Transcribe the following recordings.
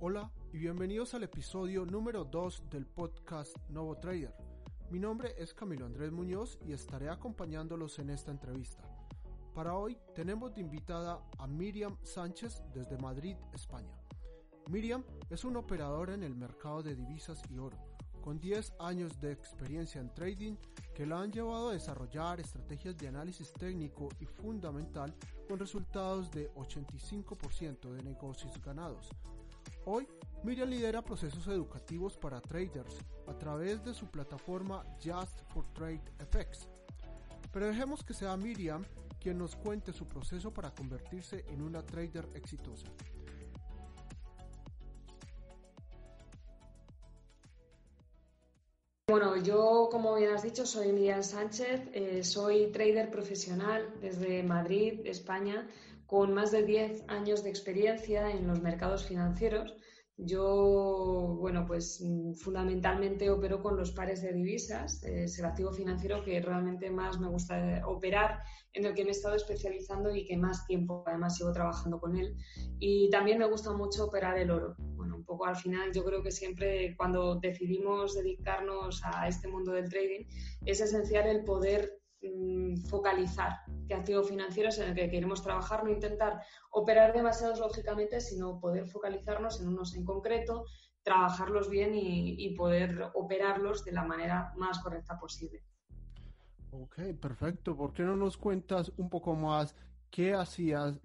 Hola y bienvenidos al episodio número 2 del podcast Novo Trader. Mi nombre es Camilo Andrés Muñoz y estaré acompañándolos en esta entrevista. Para hoy tenemos de invitada a Miriam Sánchez desde Madrid, España. Miriam es una operadora en el mercado de divisas y oro, con 10 años de experiencia en trading que la han llevado a desarrollar estrategias de análisis técnico y fundamental con resultados de 85% de negocios ganados. Hoy, Miriam lidera procesos educativos para traders a través de su plataforma Just for Trade FX. Pero dejemos que sea Miriam quien nos cuente su proceso para convertirse en una trader exitosa. Bueno, yo, como bien has dicho, soy Miriam Sánchez, eh, soy trader profesional desde Madrid, España, con más de 10 años de experiencia en los mercados financieros. Yo, bueno, pues mm, fundamentalmente opero con los pares de divisas, es el activo financiero que realmente más me gusta operar, en el que me he estado especializando y que más tiempo además sigo trabajando con él. Y también me gusta mucho operar el oro. Bueno, un poco al final yo creo que siempre cuando decidimos dedicarnos a este mundo del trading es esencial el poder focalizar qué activo financiero es en el que queremos trabajar, no intentar operar demasiados lógicamente, sino poder focalizarnos en unos en concreto, trabajarlos bien y, poder operarlos de la manera más correcta posible. Ok, perfecto. ¿Por qué no nos cuentas un poco más qué hacías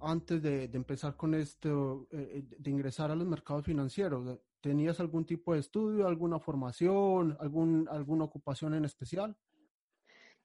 antes de, empezar con esto, eh, eh, de ingresar a los mercados financieros? ¿Tenías algún tipo de estudio, alguna formación, algún, alguna ocupación en especial?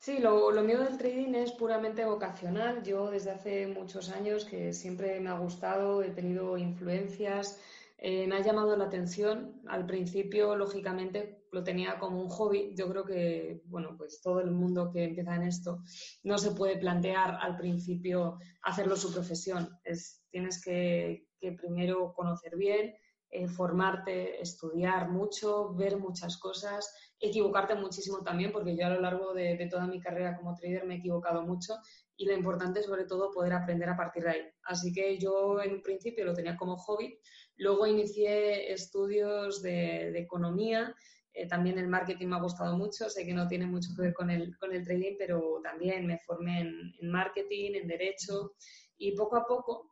Sí, lo, mío del trading es puramente vocacional. Yo desde hace muchos años que siempre me ha gustado, he tenido influencias, eh, me ha llamado la atención. Al principio, lógicamente, lo tenía como un hobby. Yo creo que, bueno, pues todo el mundo que empieza en esto no se puede plantear al principio hacerlo su profesión. Es, tienes que, que primero conocer bien, eh, formarte, estudiar mucho, ver muchas cosas, equivocarte muchísimo también, porque yo a lo largo de, toda mi carrera como trader me he equivocado mucho y lo importante es sobre todo poder aprender a partir de ahí. Así que yo en un principio lo tenía como hobby, luego inicié estudios de, economía, eh, también el marketing me ha gustado mucho, sé que no tiene mucho que ver con el, con el trading, pero también me formé en, marketing, en derecho y poco a poco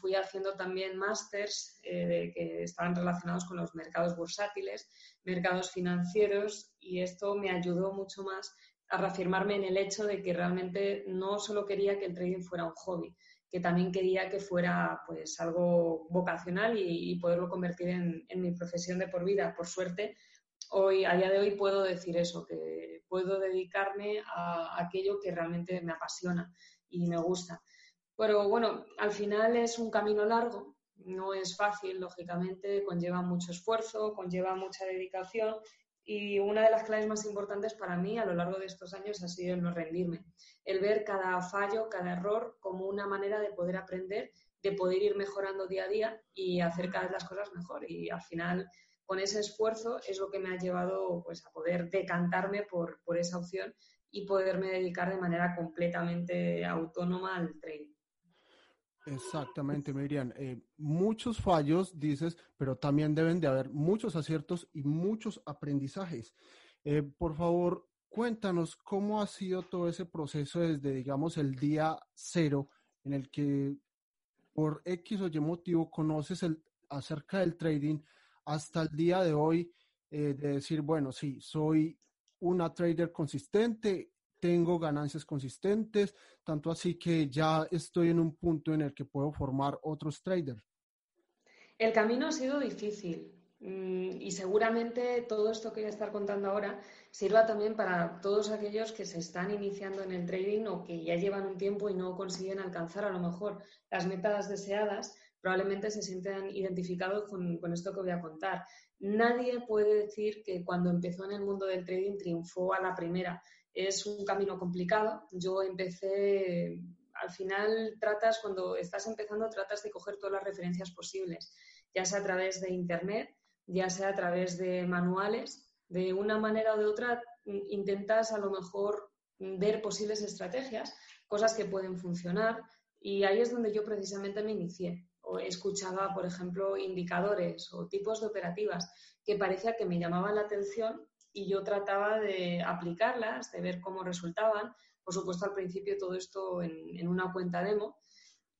fui haciendo también másters eh, que estaban relacionados con los mercados bursátiles, mercados financieros, y esto me ayudó mucho más a reafirmarme en el hecho de que realmente no solo quería que el trading fuera un hobby, que también quería que fuera pues algo vocacional y, poderlo convertir en, en, mi profesión de por vida. Por suerte, hoy, a día de hoy puedo decir eso, que puedo dedicarme a aquello que realmente me apasiona y me gusta. Pero bueno, al final es un camino largo, no es fácil, lógicamente, conlleva mucho esfuerzo, conlleva mucha dedicación y una de las claves más importantes para mí a lo largo de estos años ha sido el no rendirme, el ver cada fallo, cada error como una manera de poder aprender, de poder ir mejorando día a día y hacer cada vez las cosas mejor. Y al final, con ese esfuerzo es lo que me ha llevado pues, a poder decantarme por, por esa opción y poderme dedicar de manera completamente autónoma al trading. Exactamente, Miriam. Eh, muchos fallos, dices, pero también deben de haber muchos aciertos y muchos aprendizajes. Eh, por favor, cuéntanos cómo ha sido todo ese proceso desde, digamos, el día cero en el que por X o Y motivo conoces el, acerca del trading hasta el día de hoy, eh, de decir, bueno, sí, soy una trader consistente, tengo ganancias consistentes, tanto así que ya estoy en un punto en el que puedo formar otros traders. El camino ha sido difícil mm, y seguramente todo esto que voy a estar contando ahora sirva también para todos aquellos que se están iniciando en el trading o que ya llevan un tiempo y no consiguen alcanzar a lo mejor las metas deseadas, probablemente se sientan identificados con, con, esto que voy a contar. Nadie puede decir que cuando empezó en el mundo del trading triunfó a la primera. Es un camino complicado. Yo empecé, al final tratas, cuando estás empezando, tratas de coger todas las referencias posibles, ya sea a través de Internet, ya sea a través de manuales. De una manera o de otra, intentas a lo mejor ver posibles estrategias, cosas que pueden funcionar, y ahí es donde yo precisamente me inicié. o escuchaba, por ejemplo, indicadores o tipos de operativas que parecía que me llamaban la atención y yo trataba de aplicarlas, de ver cómo resultaban. Por supuesto, al principio todo esto en, una cuenta demo.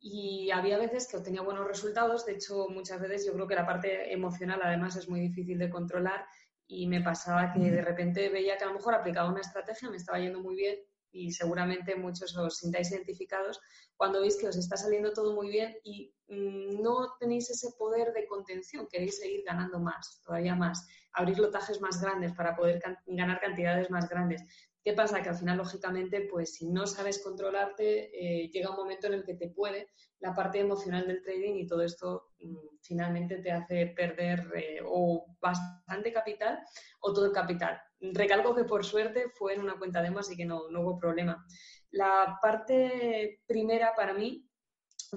Y había veces que obtenía buenos resultados. De hecho, muchas veces yo creo que la parte emocional además es muy difícil de controlar y me pasaba que de repente veía que a lo mejor aplicaba una estrategia, me estaba yendo muy bien y seguramente muchos os sintáis identificados cuando veis que os está saliendo todo muy bien y mm, no tenéis ese poder de contención, queréis seguir ganando más, todavía más, abrir lotajes más grandes para poder ganar cantidades más grandes. ¿Qué pasa? Que al final, lógicamente, pues si no sabes controlarte, eh, llega un momento en el que te puede la parte emocional del trading y todo esto mm, finalmente te hace perder eh, o bastante capital o todo el capital. Recalco que por suerte fue en una cuenta demo, así que no, no hubo problema. La parte primera para mí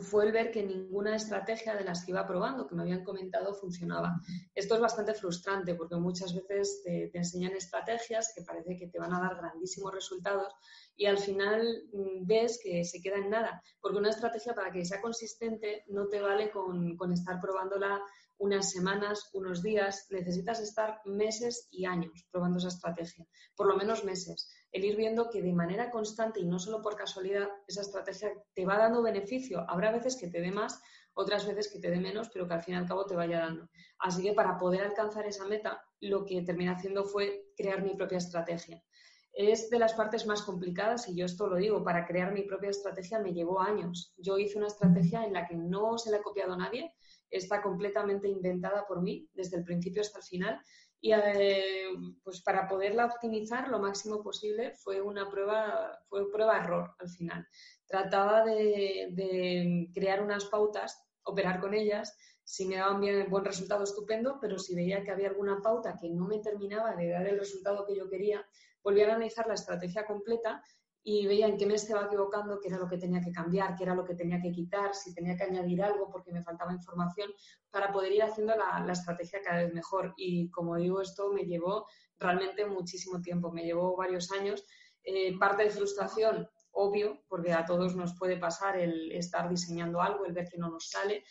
fue el ver que ninguna estrategia de las que iba probando, que me habían comentado, funcionaba. Esto es bastante frustrante porque muchas veces te, enseñan estrategias que parece que te van a dar grandísimos resultados y al final mm, ves que se queda en nada, porque una estrategia para que sea consistente no te vale con, con estar probándola unas semanas, unos días, necesitas estar meses y años probando esa estrategia, por lo menos meses el ir viendo que de manera constante y no solo por casualidad, esa estrategia te va dando beneficio. Habrá veces que te dé más, otras veces que te dé menos, pero que al fin y al cabo te vaya dando. Así que para poder alcanzar esa meta, lo que terminé haciendo fue crear mi propia estrategia. Es de las partes más complicadas y yo esto lo digo, para crear mi propia estrategia me llevó años. Yo hice una estrategia en la que no se le ha copiado nadie, está completamente inventada por mí desde el principio hasta el final y eh, pues para poderla optimizar lo máximo posible fue una prueba, fue prueba error al final. Trataba de, crear unas pautas, operar con ellas, si me daban bien buen resultado estupendo, pero si veía que había alguna pauta que no me terminaba de dar el resultado que yo quería, volvía a analizar la estrategia completa y veía en qué me estaba equivocando, qué era lo que tenía que cambiar, qué era lo que tenía que quitar, si tenía que añadir algo porque me faltaba información, para poder ir haciendo la, estrategia cada vez mejor. Y como digo, esto me llevó realmente muchísimo tiempo, me llevó varios años. Eh, parte de frustración, obvio, porque a todos nos puede pasar el estar diseñando algo, el ver que no nos sale,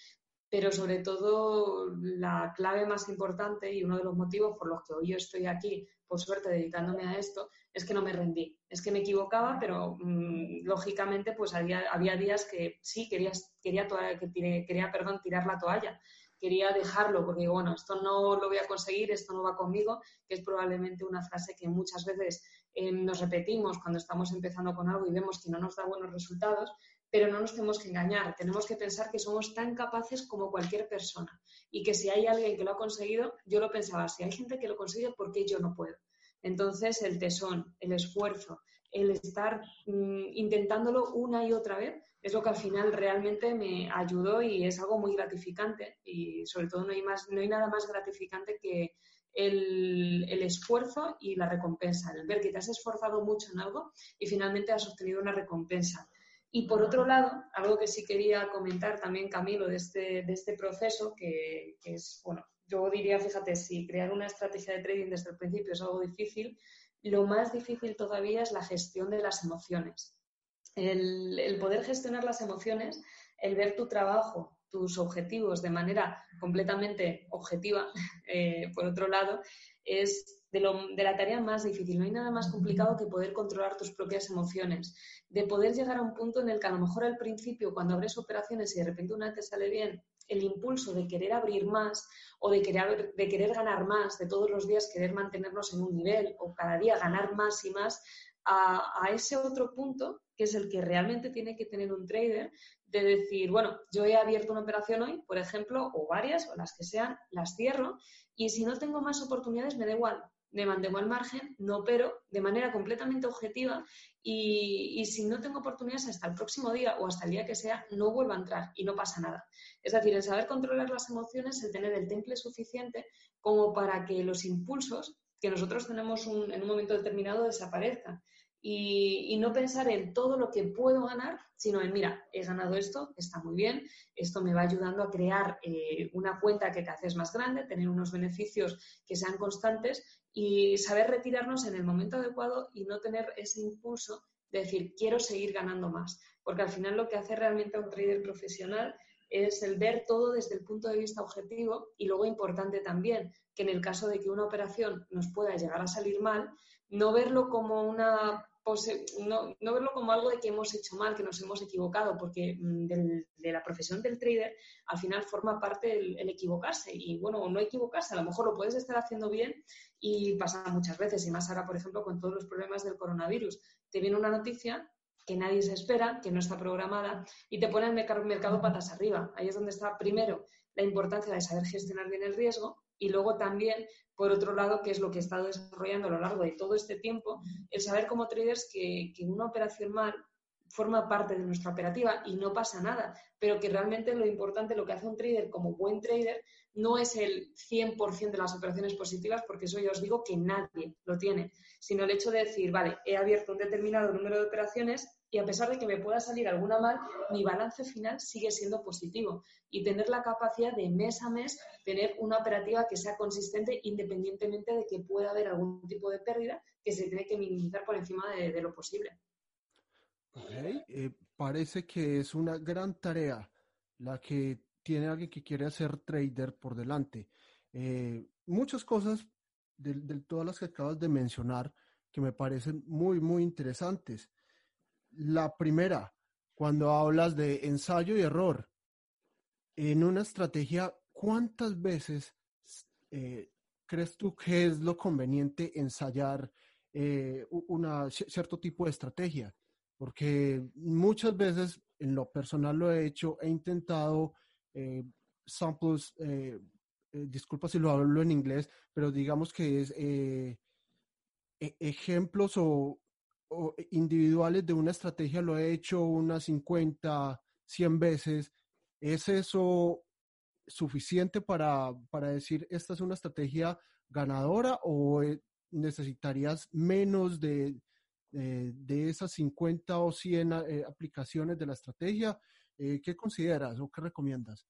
pero sobre todo la clave más importante y uno de los motivos por los que hoy yo estoy aquí, por suerte, dedicándome a esto, es que no me rendí. Es que me equivocaba, pero mm, lógicamente pues había, había, días que sí, quería, quería, que quería perdón, tirar la toalla, quería dejarlo, porque bueno, esto no lo voy a conseguir, esto no va conmigo, que es probablemente una frase que muchas veces eh, nos repetimos cuando estamos empezando con algo y vemos que no nos da buenos resultados, pero no nos tenemos que engañar, tenemos que pensar que somos tan capaces como cualquier persona y que si hay alguien que lo ha conseguido, yo lo pensaba, si hay gente que lo consigue, ¿por qué yo no puedo? Entonces, el tesón, el esfuerzo, el estar mm, intentándolo una y otra vez es lo que al final realmente me ayudó y es algo muy gratificante y sobre todo no hay, más, no hay nada más gratificante que el, el, esfuerzo y la recompensa, el ver que te has esforzado mucho en algo y finalmente has obtenido una recompensa. Y por otro lado, algo que sí quería comentar también, Camilo, de este, de este proceso, que, es, bueno, yo diría, fíjate, si crear una estrategia de trading desde el principio es algo difícil, lo más difícil todavía es la gestión de las emociones. El, el poder gestionar las emociones, el ver tu trabajo, tus objetivos de manera completamente objetiva, eh, por otro lado, es de, la tarea más difícil. No hay nada más complicado que poder controlar tus propias emociones, de poder llegar a un punto en el que a lo mejor al principio, cuando abres operaciones y de repente una te sale bien, el impulso de querer abrir más o de querer, de querer ganar más, de todos los días querer mantenernos en un nivel o cada día ganar más y más, a, ese otro punto, que es el que realmente tiene que tener un trader, de decir, bueno, yo he abierto una operación hoy, por ejemplo, o varias, o las que sean, las cierro, y si no tengo más oportunidades, me da igual, me mantengo al margen, no opero de manera completamente objetiva y, si no tengo oportunidades hasta el próximo día o hasta el día que sea, no vuelvo a entrar y no pasa nada. Es decir, el saber controlar las emociones, el tener el temple suficiente como para que los impulsos que nosotros tenemos en un momento determinado desaparezcan y, no pensar en todo lo que puedo ganar, sino en, mira, he ganado esto, está muy bien, esto me va ayudando a crear eh, una cuenta que te haces más grande, tener unos beneficios que sean constantes y saber retirarnos en el momento adecuado y no tener ese impulso de decir, quiero seguir ganando más. Porque al final lo que hace realmente un trader profesional es el ver todo desde el punto de vista objetivo y luego importante también que en el caso de que una operación nos pueda llegar a salir mal, no verlo como una no, no, verlo como algo de que hemos hecho mal, que nos hemos equivocado, porque mm, de la profesión del trader al final forma parte el, el, equivocarse. Y bueno, no equivocarse, a lo mejor lo puedes estar haciendo bien y pasa muchas veces, y más ahora, por ejemplo, con todos los problemas del coronavirus. Te viene una noticia que nadie se espera, que no está programada, y te pone el mercado patas arriba. Ahí es donde está, primero, la importancia de saber gestionar bien el riesgo y luego también, por otro lado, que es lo que he estado desarrollando a lo largo de todo este tiempo, el saber como traders que, que una operación mal forma parte de nuestra operativa y no pasa nada, pero que realmente lo importante, lo que hace un trader como buen trader, no es el 100% de las operaciones positivas, porque eso ya os digo que nadie lo tiene, sino el hecho de decir, vale, he abierto un determinado número de operaciones y a pesar de que me pueda salir alguna mal, mi balance final sigue siendo positivo y tener la capacidad de mes a mes tener una operativa que sea consistente independientemente de que pueda haber algún tipo de pérdida que se tiene que minimizar por encima de, lo posible. Eh, parece que es una gran tarea la que tiene alguien que quiere hacer trader por delante. Eh, muchas cosas de, de, todas las que acabas de mencionar que me parecen muy, muy interesantes. La primera, cuando hablas de ensayo y error, en una estrategia, ¿cuántas veces eh, crees tú que es lo conveniente ensayar eh, una, cierto tipo de estrategia? Porque muchas veces, en lo personal lo he hecho, he intentado eh, samples, disculpa si lo hablo en inglés, pero digamos que es e, ejemplos o individuales de una estrategia lo he hecho unas 50, 100 veces. ¿Es eso suficiente para, para decir esta es una estrategia ganadora o eh, necesitarías menos de, de, esas 50 o 100 eh, aplicaciones de la estrategia? Eh, ¿Qué consideras o qué recomiendas?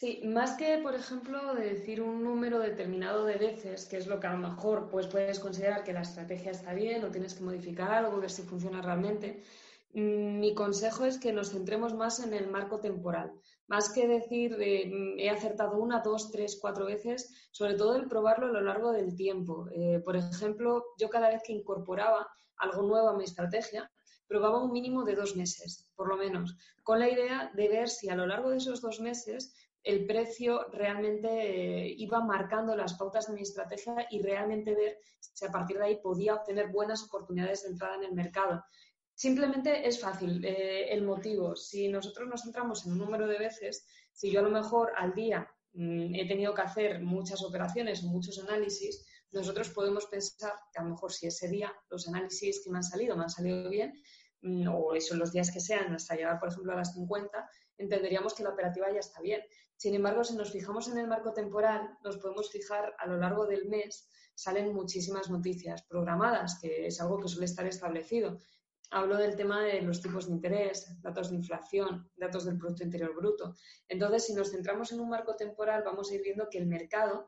Sí, más que, por ejemplo, de decir un número determinado de veces, que es lo que a lo mejor pues, puedes considerar que la estrategia está bien o tienes que modificar algo, ver si funciona realmente, mm, mi consejo es que nos centremos más en el marco temporal. Más que decir mm, he acertado una, dos, tres, cuatro veces, sobre todo el probarlo a lo largo del tiempo. Eh, por ejemplo, yo cada vez que incorporaba algo nuevo a mi estrategia, probaba un mínimo de dos meses, por lo menos, con la idea de ver si a lo largo de esos dos meses el precio realmente eh, iba marcando las pautas de mi estrategia y realmente ver si a partir de ahí podía obtener buenas oportunidades de entrada en el mercado. Simplemente es fácil eh, el motivo. Si nosotros nos centramos en un número de veces, si yo a lo mejor al día mm, he tenido que hacer muchas operaciones muchos análisis, nosotros podemos pensar que a lo mejor si ese día los análisis que me han salido me han salido bien, mm, o eso los días que sean, hasta llegar, por ejemplo, a las 50, entenderíamos que la operativa ya está bien. Sin embargo, si nos fijamos en el marco temporal, nos podemos fijar a lo largo del mes, salen muchísimas noticias programadas, que es algo que suele estar establecido. Hablo del tema de los tipos de interés, datos de inflación, datos del Producto Interior Bruto. Entonces, si nos centramos en un marco temporal, vamos a ir viendo que el mercado,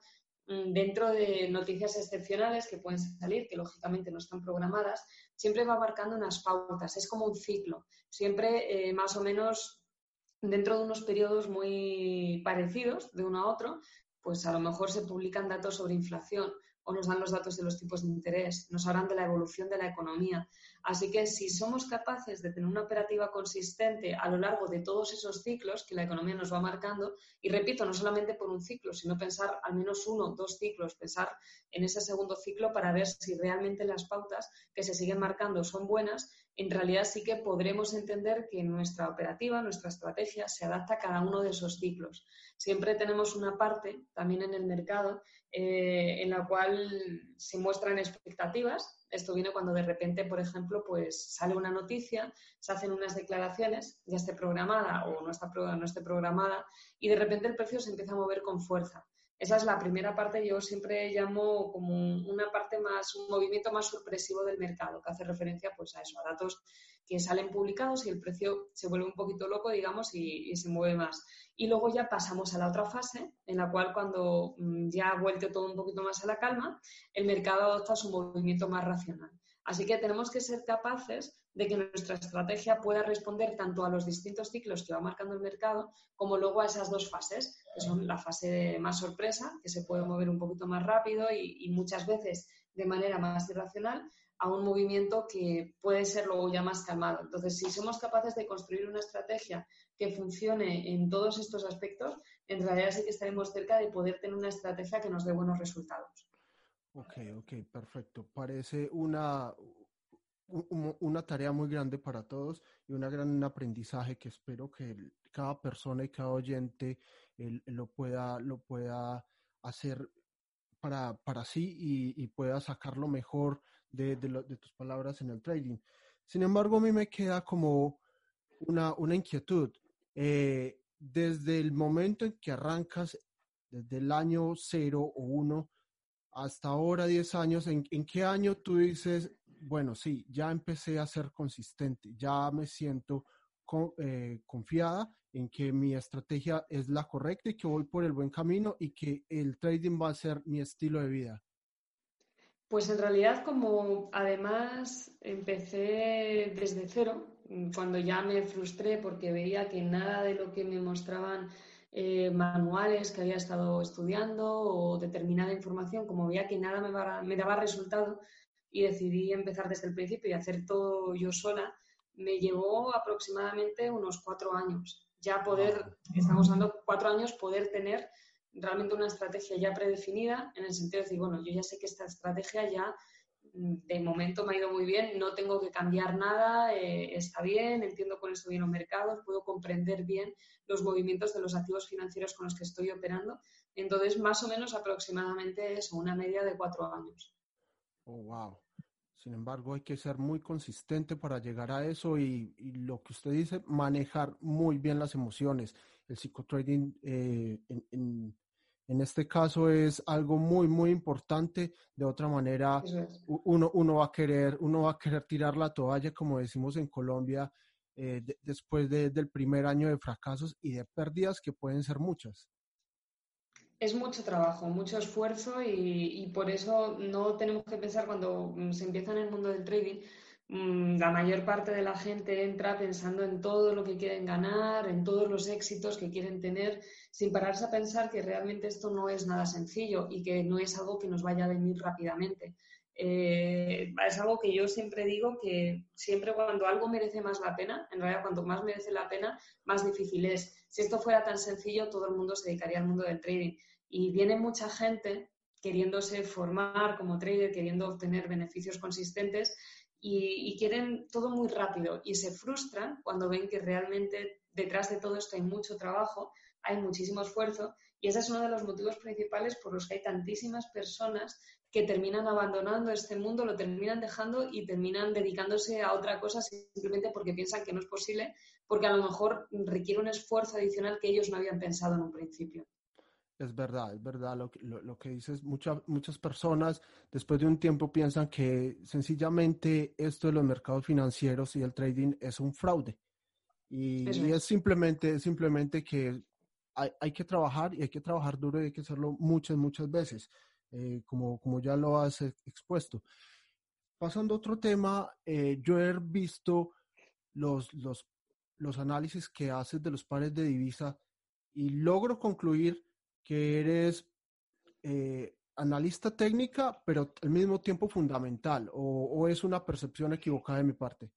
mm, dentro de noticias excepcionales que pueden salir, que lógicamente no están programadas, siempre va marcando unas pautas. Es como un ciclo. Siempre eh, más o menos dentro de unos periodos muy parecidos de uno a otro, pues a lo mejor se publican datos sobre inflación o nos dan los datos de los tipos de interés, nos hablan de la evolución de la economía. Así que si somos capaces de tener una operativa consistente a lo largo de todos esos ciclos que la economía nos va marcando, y repito, no solamente por un ciclo, sino pensar al menos uno, dos ciclos, pensar en ese segundo ciclo para ver si realmente las pautas que se siguen marcando son buenas en realidad sí que podremos entender que nuestra operativa, nuestra estrategia, se adapta a cada uno de esos ciclos. Siempre tenemos una parte también en el mercado eh, en la cual se muestran expectativas. Esto viene cuando de repente, por ejemplo, pues sale una noticia, se hacen unas declaraciones, ya esté programada o no, está, no esté programada, y de repente el precio se empieza a mover con fuerza. Esa es la primera parte, yo siempre llamo como una parte más, un movimiento más sorpresivo del mercado, que hace referencia pues a eso, a datos que salen publicados y el precio se vuelve un poquito loco, digamos, y, se mueve más. Y luego ya pasamos a la otra fase, en la cual cuando mm, ya ha vuelto todo un poquito más a la calma, el mercado adopta su movimiento más racional. Así que tenemos que ser capaces de que nuestra estrategia pueda responder tanto a los distintos ciclos que va marcando el mercado, como luego a esas dos fases, que son la fase de más sorpresa, que se puede mover un poquito más rápido y, muchas veces de manera más irracional, a un movimiento que puede ser luego ya más calmado. Entonces, si somos capaces de construir una estrategia que funcione en todos estos aspectos, en realidad sí que estaremos cerca de poder tener una estrategia que nos dé buenos resultados. Ok, ok, perfecto. Parece una, una tarea muy grande para todos y un gran aprendizaje que espero que cada persona y cada oyente lo, pueda, lo pueda hacer para, para sí y, pueda sacar lo mejor de, de, tus palabras en el trading. Sin embargo, a mí me queda como una, una inquietud. Eh, desde el momento en que arrancas, desde el año cero o uno hasta ahora, 10 años, ¿en, ¿en qué año tú dices, bueno, sí, ya empecé a ser consistente, ya me siento eh, confiada en que mi estrategia es la correcta y que voy por el buen camino y que el trading va a ser mi estilo de vida? Pues en realidad como además empecé desde cero, cuando ya me frustré porque veía que nada de lo que me mostraban eh, manuales que había estado estudiando o determinada información, como veía que nada me, me daba resultado, y decidí empezar desde el principio y hacer todo yo sola, me llevó aproximadamente unos cuatro años. Ya poder, estamos hablando cuatro años, poder tener realmente una estrategia ya predefinida, en el sentido de decir, bueno, yo ya sé que esta estrategia ya de momento me ha ido muy bien, no tengo que cambiar nada, eh, está bien, entiendo con esto bien los mercados, puedo comprender bien los movimientos de los activos financieros con los que estoy operando. Entonces, más o menos aproximadamente es una media de cuatro años. Oh, wow. Sin embargo, hay que ser muy consistente para llegar a eso y, lo que usted dice, manejar muy bien las emociones. El psicotrading eh, en, en, este caso es algo muy, muy importante. De otra manera, uno, uno, va a querer, uno va a querer tirar la toalla, como decimos en Colombia, eh, después del primer año de fracasos y de pérdidas que pueden ser muchas es mucho trabajo, mucho esfuerzo y, por eso no tenemos que pensar cuando mm, se empieza en el mundo del trading, la mayor parte de la gente entra pensando en todo lo que quieren ganar, en todos los éxitos que quieren tener, sin pararse a pensar que realmente esto no es nada sencillo y que no es algo que nos vaya a venir rápidamente. Eh, es algo que yo siempre digo que siempre cuando algo merece más la pena, en realidad cuanto más merece la pena, más difícil es. Si esto fuera tan sencillo, todo el mundo se dedicaría al mundo del trading y viene mucha gente queriéndose formar como trader, queriendo obtener beneficios consistentes y, quieren todo muy rápido y se frustran cuando ven que realmente detrás de todo esto hay mucho trabajo, hay muchísimo esfuerzo y ese es uno de los motivos principales por los que hay tantísimas personas que terminan abandonando este mundo, lo terminan dejando y terminan dedicándose a otra cosa simplemente porque piensan que no es posible, porque a lo mejor requiere un esfuerzo adicional que ellos no habían pensado en un principio. Es verdad, es verdad lo, lo, que dices. muchas personas después de un tiempo piensan que sencillamente esto de los mercados financieros y el trading es un fraude. Y, es. simplemente, simplemente que hay, que trabajar y hay que trabajar duro y hay que hacerlo muchas, muchas veces, eh, como, como ya lo has expuesto. Pasando a otro tema, eh, yo he visto los, los, los análisis que haces de los pares de divisa y logro concluir que eres eh, analista técnica, pero al mismo tiempo fundamental, o, es una percepción equivocada de mi parte?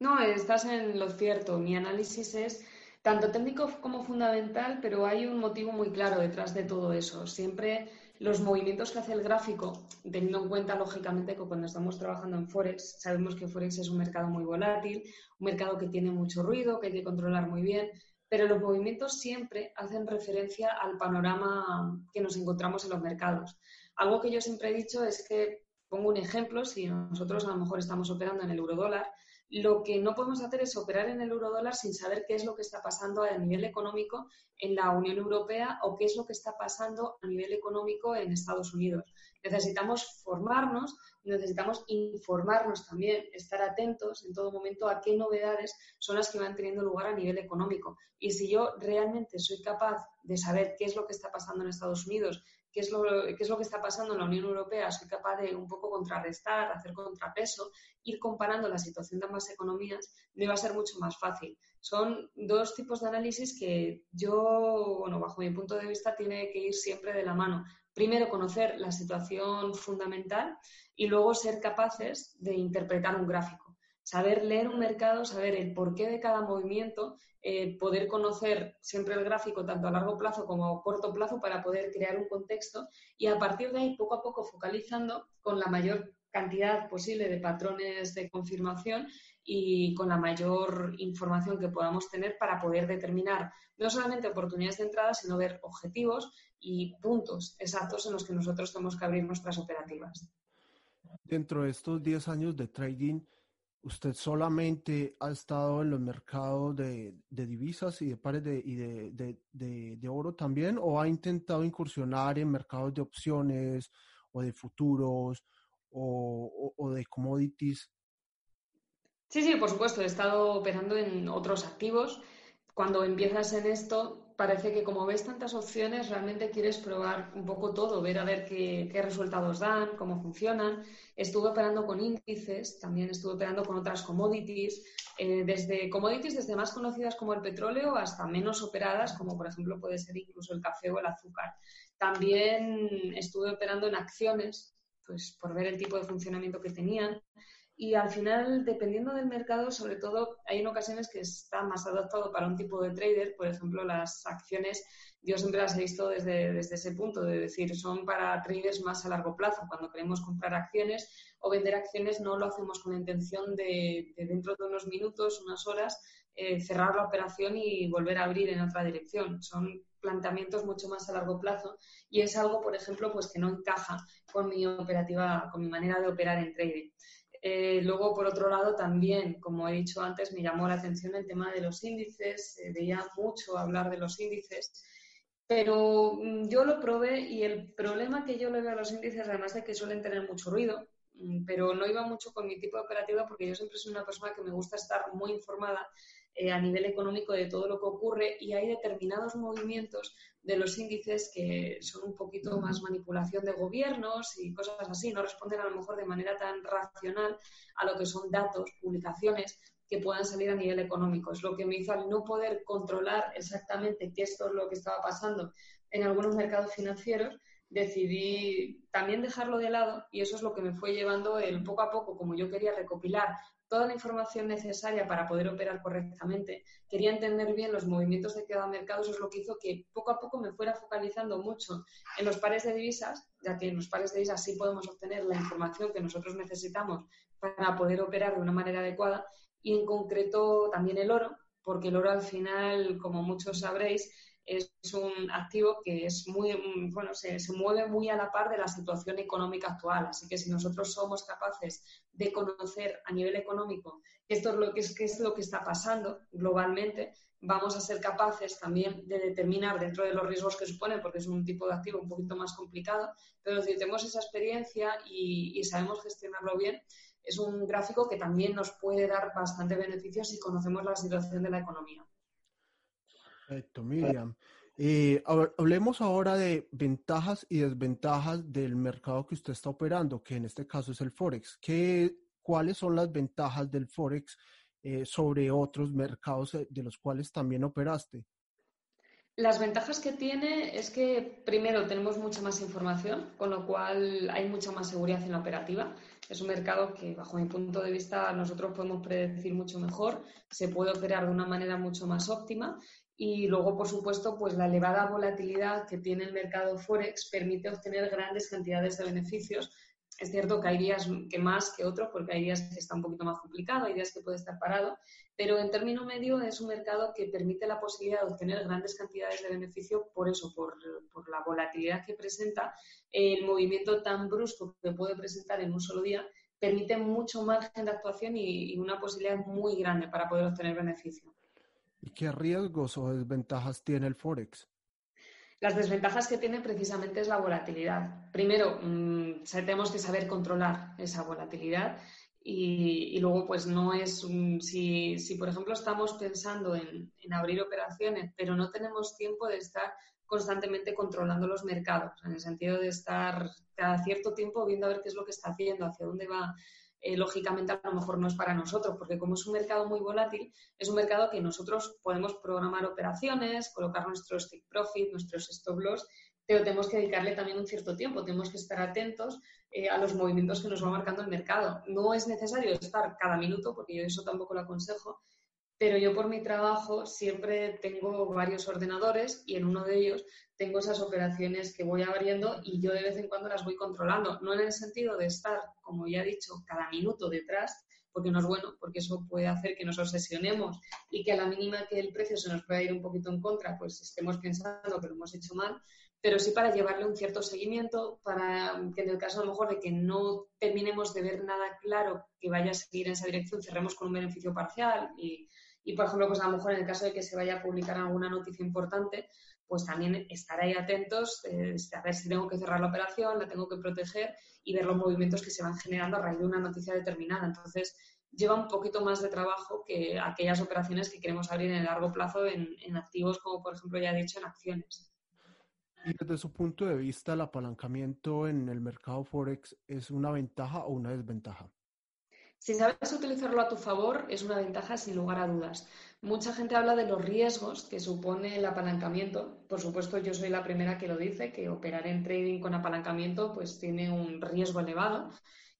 No, estás en lo cierto. Mi análisis es tanto técnico como fundamental, pero hay un motivo muy claro detrás de todo eso. Siempre los movimientos que hace el gráfico, teniendo en cuenta, lógicamente, que cuando estamos trabajando en Forex, sabemos que Forex es un mercado muy volátil, un mercado que tiene mucho ruido, que hay que controlar muy bien pero los movimientos siempre hacen referencia al panorama que nos encontramos en los mercados. Algo que yo siempre he dicho es que, pongo un ejemplo, si nosotros a lo mejor estamos operando en el eurodólar, lo que no podemos hacer es operar en el eurodólar sin saber qué es lo que está pasando a nivel económico en la Unión Europea o qué es lo que está pasando a nivel económico en Estados Unidos. Necesitamos formarnos, necesitamos informarnos también, estar atentos en todo momento a qué novedades son las que van teniendo lugar a nivel económico. Y si yo realmente soy capaz de saber qué es lo que está pasando en Estados Unidos, qué es, lo, qué es lo que está pasando en la Unión Europea, soy capaz de un poco contrarrestar, hacer contrapeso, ir comparando la situación de ambas economías, me va a ser mucho más fácil. Son dos tipos de análisis que yo, bueno, bajo mi punto de vista, tiene que ir siempre de la mano. Primero, conocer la situación fundamental y luego ser capaces de interpretar un gráfico. Saber leer un mercado, saber el porqué de cada movimiento eh, poder conocer siempre el gráfico tanto a largo plazo como a corto plazo para poder crear un contexto y a partir de ahí poco a poco focalizando con la mayor cantidad posible de patrones de confirmación y con la mayor información que podamos tener para poder determinar no solamente oportunidades de entrada, sino ver objetivos y puntos exactos en los que nosotros tenemos que abrir nuestras operativas. Dentro de estos 10 años de trading, ¿Usted solamente ha estado en los mercados de, divisas y de pares de, y de, oro también o ha intentado incursionar en mercados de opciones o de futuros o de commodities? Sí, sí, por supuesto. He estado operando en otros activos. Cuando empiezas en esto, parece que como ves tantas opciones, realmente quieres probar un poco todo, ver a ver qué, resultados dan, cómo funcionan. Estuve operando con índices, también estuve operando con otras commodities, eh, desde commodities desde más conocidas como el petróleo hasta menos operadas, como por ejemplo puede ser incluso el café o el azúcar. También estuve operando en acciones, pues por ver el tipo de funcionamiento que tenían. Y al final, dependiendo del mercado, sobre todo, hay en ocasiones que está más adaptado para un tipo de trader. Por ejemplo, las acciones, yo siempre las he visto desde, desde ese punto, de decir, son para traders más a largo plazo. Cuando queremos comprar acciones o vender acciones, no lo hacemos con la intención de, dentro de unos minutos, unas horas, eh, cerrar la operación y volver a abrir en otra dirección. Son planteamientos mucho más a largo plazo y es algo, por ejemplo, pues que no encaja con mi operativa, con mi manera de operar en trading. Eh, luego, por otro lado, también, como he dicho antes, me llamó la atención el tema de los índices, veía mucho hablar de los índices, pero mm, yo lo probé y el problema que yo le veo a los índices, además de que suelen tener mucho ruido, mm, pero no iba mucho con mi tipo de operativa porque yo siempre soy una persona que me gusta estar muy informada eh, a nivel económico de todo lo que ocurre y hay determinados movimientos de los índices que son un poquito más manipulación de gobiernos y cosas así, no responden a lo mejor de manera tan racional a lo que son datos, publicaciones que puedan salir a nivel económico. Es lo que me hizo al no poder controlar exactamente qué es lo que estaba pasando en algunos mercados financieros, decidí también dejarlo de lado y eso es lo que me fue llevando el poco a poco, como yo quería recopilar toda la información necesaria para poder operar correctamente, quería entender bien los movimientos de cada mercado, eso es lo que hizo que poco a poco me fuera focalizando mucho en los pares de divisas, ya que en los pares de divisas sí podemos obtener la información que nosotros necesitamos para poder operar de una manera adecuada y en concreto también el oro, porque el oro al final, como muchos sabréis, es un activo que es muy, bueno, se, mueve muy a la par de la situación económica actual. Así que si nosotros somos capaces de conocer a nivel económico esto es lo que, es, qué es lo que está pasando globalmente, vamos a ser capaces también de determinar dentro de los riesgos que supone, porque es un tipo de activo un poquito más complicado, pero si tenemos esa experiencia y, y sabemos gestionarlo bien, es un gráfico que también nos puede dar bastante beneficios si conocemos la situación de la economía. Perfecto, Miriam. Eh, hablemos ahora de ventajas y desventajas del mercado que usted está operando, que en este caso es el Forex. ¿Qué, ¿Cuáles son las ventajas del Forex eh, sobre otros mercados eh, de los cuales también operaste? Las ventajas que tiene es que, primero, tenemos mucha más información, con lo cual hay mucha más seguridad en la operativa. Es un mercado que, bajo mi punto de vista, nosotros podemos predecir mucho mejor, se puede operar de una manera mucho más óptima y luego, por supuesto, pues la elevada volatilidad que tiene el mercado Forex permite obtener grandes cantidades de beneficios. Es cierto que hay días que más que otros, porque hay días que está un poquito más complicado, hay días que puede estar parado, pero en término medio es un mercado que permite la posibilidad de obtener grandes cantidades de beneficio por eso, por, la volatilidad que presenta, el movimiento tan brusco que puede presentar en un solo día, permite mucho margen de actuación y una posibilidad muy grande para poder obtener beneficio. ¿Y qué riesgos o desventajas tiene el Forex? Las desventajas que tiene precisamente es la volatilidad. Primero, mm, tenemos que saber controlar esa volatilidad y, luego, pues no es, si, si, por ejemplo estamos pensando en, abrir operaciones, pero no tenemos tiempo de estar constantemente controlando los mercados, en el sentido de estar cada cierto tiempo viendo a ver qué es lo que está haciendo, hacia dónde va. Eh, lógicamente a lo mejor no es para nosotros, porque como es un mercado muy volátil, es un mercado que nosotros podemos programar operaciones, colocar nuestros take profit, nuestros stop loss, pero tenemos que dedicarle también un cierto tiempo, tenemos que estar atentos eh, a los movimientos que nos va marcando el mercado. No es necesario estar cada minuto, porque yo eso tampoco lo aconsejo, pero yo por mi trabajo siempre tengo varios ordenadores y en uno de ellos tengo esas operaciones que voy abriendo y yo de vez en cuando las voy controlando, no en el sentido de estar, como ya he dicho, cada minuto detrás, porque no es bueno, porque eso puede hacer que nos obsesionemos y que a la mínima que el precio se nos pueda ir un poquito en contra, pues estemos pensando que lo hemos hecho mal, pero sí para llevarle un cierto seguimiento, para que en el caso a lo mejor de que no terminemos de ver nada claro que vaya a seguir en esa dirección, cerremos con un beneficio parcial y, y, por ejemplo, pues a lo mejor en el caso de que se vaya a publicar alguna noticia importante, pues también estar ahí atentos, eh, a ver si tengo que cerrar la operación, la tengo que proteger y ver los movimientos que se van generando a raíz de una noticia determinada. Entonces, lleva un poquito más de trabajo que aquellas operaciones que queremos abrir en el largo plazo en, en activos como, por ejemplo, ya he dicho, en acciones. Y desde su punto de vista, ¿el apalancamiento en el mercado Forex es una ventaja o una desventaja? Si sabes utilizarlo a tu favor, es una ventaja sin lugar a dudas. Mucha gente habla de los riesgos que supone el apalancamiento. Por supuesto, yo soy la primera que lo dice, que operar en trading con apalancamiento pues tiene un riesgo elevado.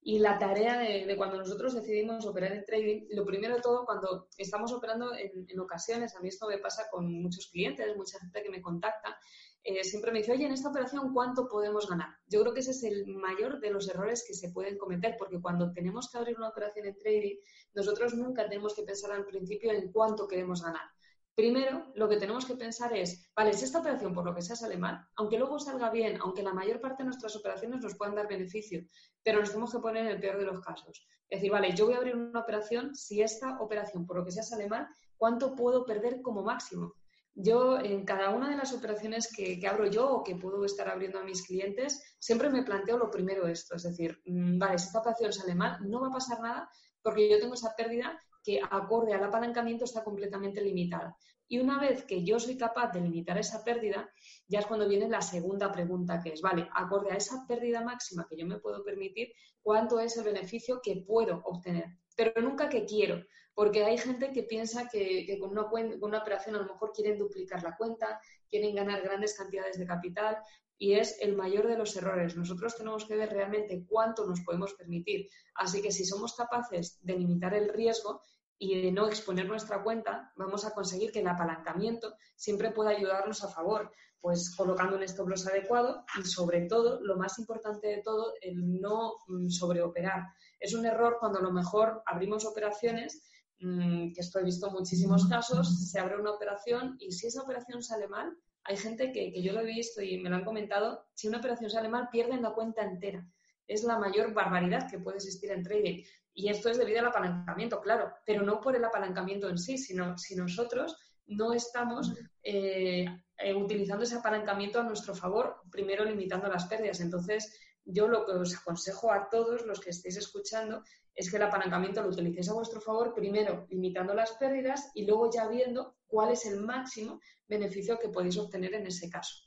Y la tarea de, cuando nosotros decidimos operar en trading, lo primero de todo, cuando estamos operando en, en ocasiones, a mí esto me pasa con muchos clientes, mucha gente que me contacta, eh, siempre me dice, oye, en esta operación, ¿cuánto podemos ganar? Yo creo que ese es el mayor de los errores que se pueden cometer, porque cuando tenemos que abrir una operación en trading, nosotros nunca tenemos que pensar al principio en cuánto queremos ganar. Primero, lo que tenemos que pensar es, vale, si esta operación por lo que sea sale mal, aunque luego salga bien, aunque la mayor parte de nuestras operaciones nos puedan dar beneficio, pero nos tenemos que poner en el peor de los casos. Es decir, vale, yo voy a abrir una operación, si esta operación por lo que sea sale mal, ¿cuánto puedo perder como máximo? Yo en cada una de las operaciones que, abro yo o que puedo estar abriendo a mis clientes, siempre me planteo lo primero esto, es decir, mm, vale, si esta operación sale mal, no va a pasar nada porque yo tengo esa pérdida que acorde al apalancamiento está completamente limitada. Y una vez que yo soy capaz de limitar esa pérdida, ya es cuando viene la segunda pregunta, que es, vale, acorde a esa pérdida máxima que yo me puedo permitir, ¿cuánto es el beneficio que puedo obtener? Pero nunca que quiero, porque hay gente que piensa que, con, una con una operación a lo mejor quieren duplicar la cuenta, quieren ganar grandes cantidades de capital y es el mayor de los errores. Nosotros tenemos que ver realmente cuánto nos podemos permitir. Así que si somos capaces de limitar el riesgo y de no exponer nuestra cuenta, vamos a conseguir que el apalancamiento siempre pueda ayudarnos a favor, pues colocando un stop loss adecuado y sobre todo, lo más importante de todo, el no mm, sobreoperar. Es un error cuando a lo mejor abrimos operaciones Mm, que esto he visto muchísimos casos, se abre una operación y si esa operación sale mal, hay gente que, que, yo lo he visto y me lo han comentado, si una operación sale mal, pierden la cuenta entera. Es la mayor barbaridad que puede existir en trading. Y esto es debido al apalancamiento, claro, pero no por el apalancamiento en sí, sino si nosotros no estamos eh, eh, utilizando ese apalancamiento a nuestro favor, primero limitando las pérdidas. Entonces, yo lo que os aconsejo a todos los que estéis escuchando es que el apalancamiento lo utilicéis a vuestro favor, primero limitando las pérdidas y luego ya viendo cuál es el máximo beneficio que podéis obtener en ese caso.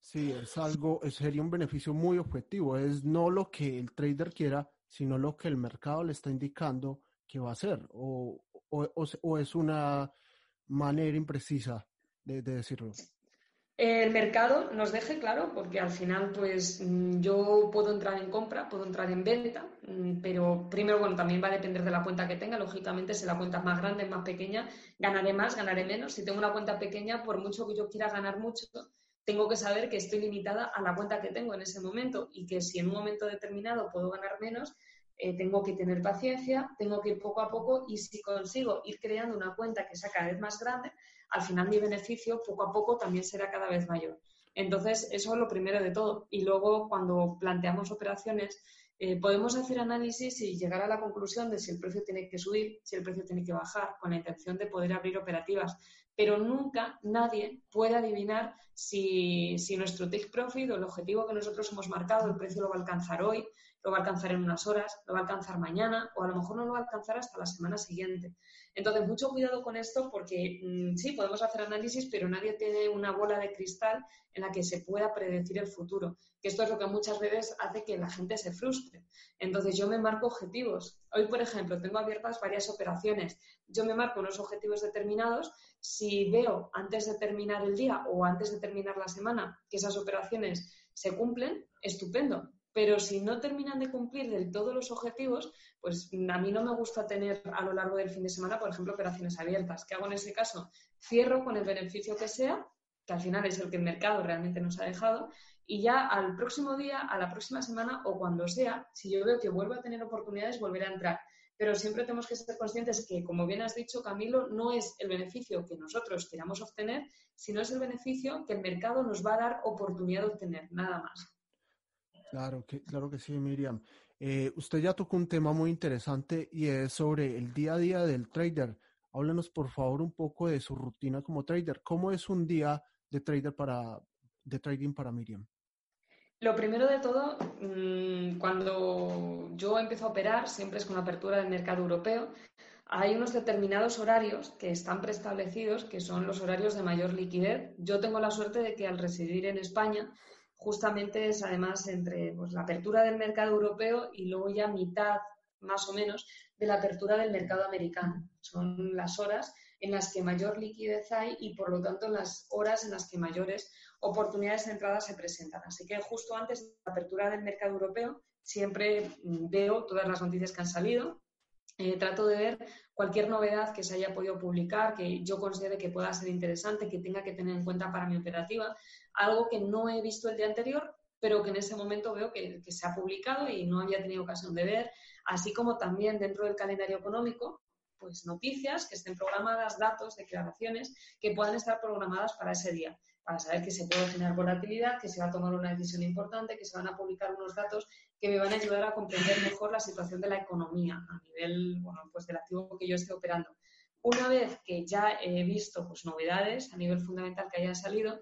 Sí, es algo, sería un beneficio muy objetivo, es no lo que el trader quiera, sino lo que el mercado le está indicando que va a hacer, o, es una manera imprecisa de decirlo el mercado nos deje claro, porque al final, pues mm, yo puedo entrar en compra, puedo entrar en venta, mm, pero primero, bueno, también va a depender de la cuenta que tenga. Lógicamente, si la cuenta es más grande, es más pequeña, ganaré más, ganaré menos. Si tengo una cuenta pequeña, por mucho que yo quiera ganar mucho, tengo que saber que estoy limitada a la cuenta que tengo en ese momento y que si en un momento determinado puedo ganar menos, eh, tengo que tener paciencia, tengo que ir poco a poco y si consigo ir creando una cuenta que sea cada vez más grande, al final mi beneficio poco a poco también será cada vez mayor. Entonces, eso es lo primero de todo. Y luego, cuando planteamos operaciones, eh, podemos hacer análisis y llegar a la conclusión de si el precio tiene que subir, si el precio tiene que bajar, con la intención de poder abrir operativas. Pero nunca nadie puede adivinar si, si nuestro take profit o el objetivo que nosotros hemos marcado, el precio lo va a alcanzar hoy, lo va a alcanzar en unas horas, lo va a alcanzar mañana o a lo mejor no lo va a alcanzar hasta la semana siguiente. Entonces, mucho cuidado con esto porque mm, sí, podemos hacer análisis, pero nadie tiene una bola de cristal en la que se pueda predecir el futuro, que esto es lo que muchas veces hace que la gente se frustre. Entonces, yo me marco objetivos. Hoy, por ejemplo, tengo abiertas varias operaciones. Yo me marco unos objetivos determinados. Si veo antes de terminar el día o antes de terminar la semana que esas operaciones se cumplen, estupendo. Pero si no terminan de cumplir del todo los objetivos, pues a mí no me gusta tener a lo largo del fin de semana, por ejemplo, operaciones abiertas. ¿Qué hago en ese caso? Cierro con el beneficio que sea, que al final es el que el mercado realmente nos ha dejado, y ya al próximo día, a la próxima semana o cuando sea, si yo veo que vuelvo a tener oportunidades, volver a entrar. Pero siempre tenemos que ser conscientes que, como bien has dicho, Camilo, no es el beneficio que nosotros queramos obtener, sino es el beneficio que el mercado nos va a dar oportunidad de obtener, nada más. Claro que, claro que sí, Miriam. Eh, usted ya tocó un tema muy interesante y es sobre el día a día del trader. Háblenos, por favor, un poco de su rutina como trader. ¿Cómo es un día de trader para de trading para Miriam? Lo primero de todo, mm, cuando yo empiezo a operar, siempre es con apertura del mercado europeo. Hay unos determinados horarios que están preestablecidos, que son los horarios de mayor liquidez. Yo tengo la suerte de que al residir en España, justamente es además entre pues, la apertura del mercado europeo y luego ya mitad más o menos de la apertura del mercado americano. Son las horas en las que mayor liquidez hay y por lo tanto las horas en las que mayores oportunidades de entrada se presentan. Así que justo antes de la apertura del mercado europeo siempre mm, veo todas las noticias que han salido, eh, trato de ver cualquier novedad que se haya podido publicar, que yo considere que pueda ser interesante, que tenga que tener en cuenta para mi operativa, algo que no he visto el día anterior, pero que en ese momento veo que, se ha publicado y no había tenido ocasión de ver, así como también dentro del calendario económico, pues noticias que estén programadas, datos, declaraciones que puedan estar programadas para ese día, para saber que se puede generar volatilidad, que se va a tomar una decisión importante, que se van a publicar unos datos que me van a ayudar a comprender mejor la situación de la economía a nivel, bueno, pues del activo que yo esté operando. Una vez que ya he visto pues, novedades a nivel fundamental que hayan salido,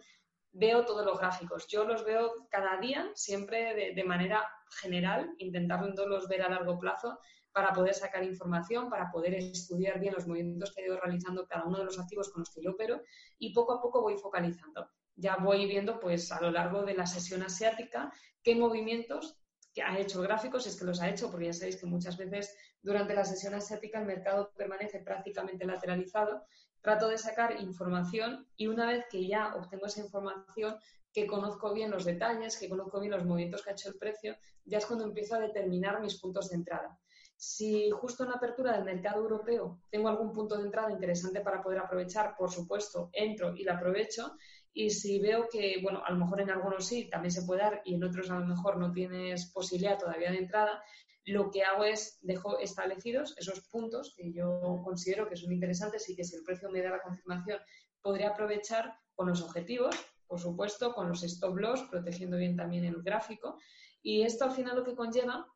veo todos los gráficos. Yo los veo cada día, siempre de, manera general, intentándolos ver a largo plazo para poder sacar información, para poder estudiar bien los movimientos que he ido realizando cada uno de los activos con los que yo opero y poco a poco voy focalizando. Ya voy viendo, pues, a lo largo de la sesión asiática, qué movimientos que ha hecho gráficos, es que los ha hecho, porque ya sabéis que muchas veces durante la sesión asiática el mercado permanece prácticamente lateralizado trato de sacar información y una vez que ya obtengo esa información, que conozco bien los detalles, que conozco bien los movimientos que ha hecho el precio, ya es cuando empiezo a determinar mis puntos de entrada. Si justo en la apertura del mercado europeo tengo algún punto de entrada interesante para poder aprovechar, por supuesto, entro y lo aprovecho. Y si veo que, bueno, a lo mejor en algunos sí, también se puede dar y en otros a lo mejor no tienes posibilidad todavía de entrada, lo que hago es dejo establecidos esos puntos que yo considero que son interesantes y que si el precio me da la confirmación podría aprovechar con los objetivos, por supuesto, con los stop loss, protegiendo bien también el gráfico. Y esto al final lo que conlleva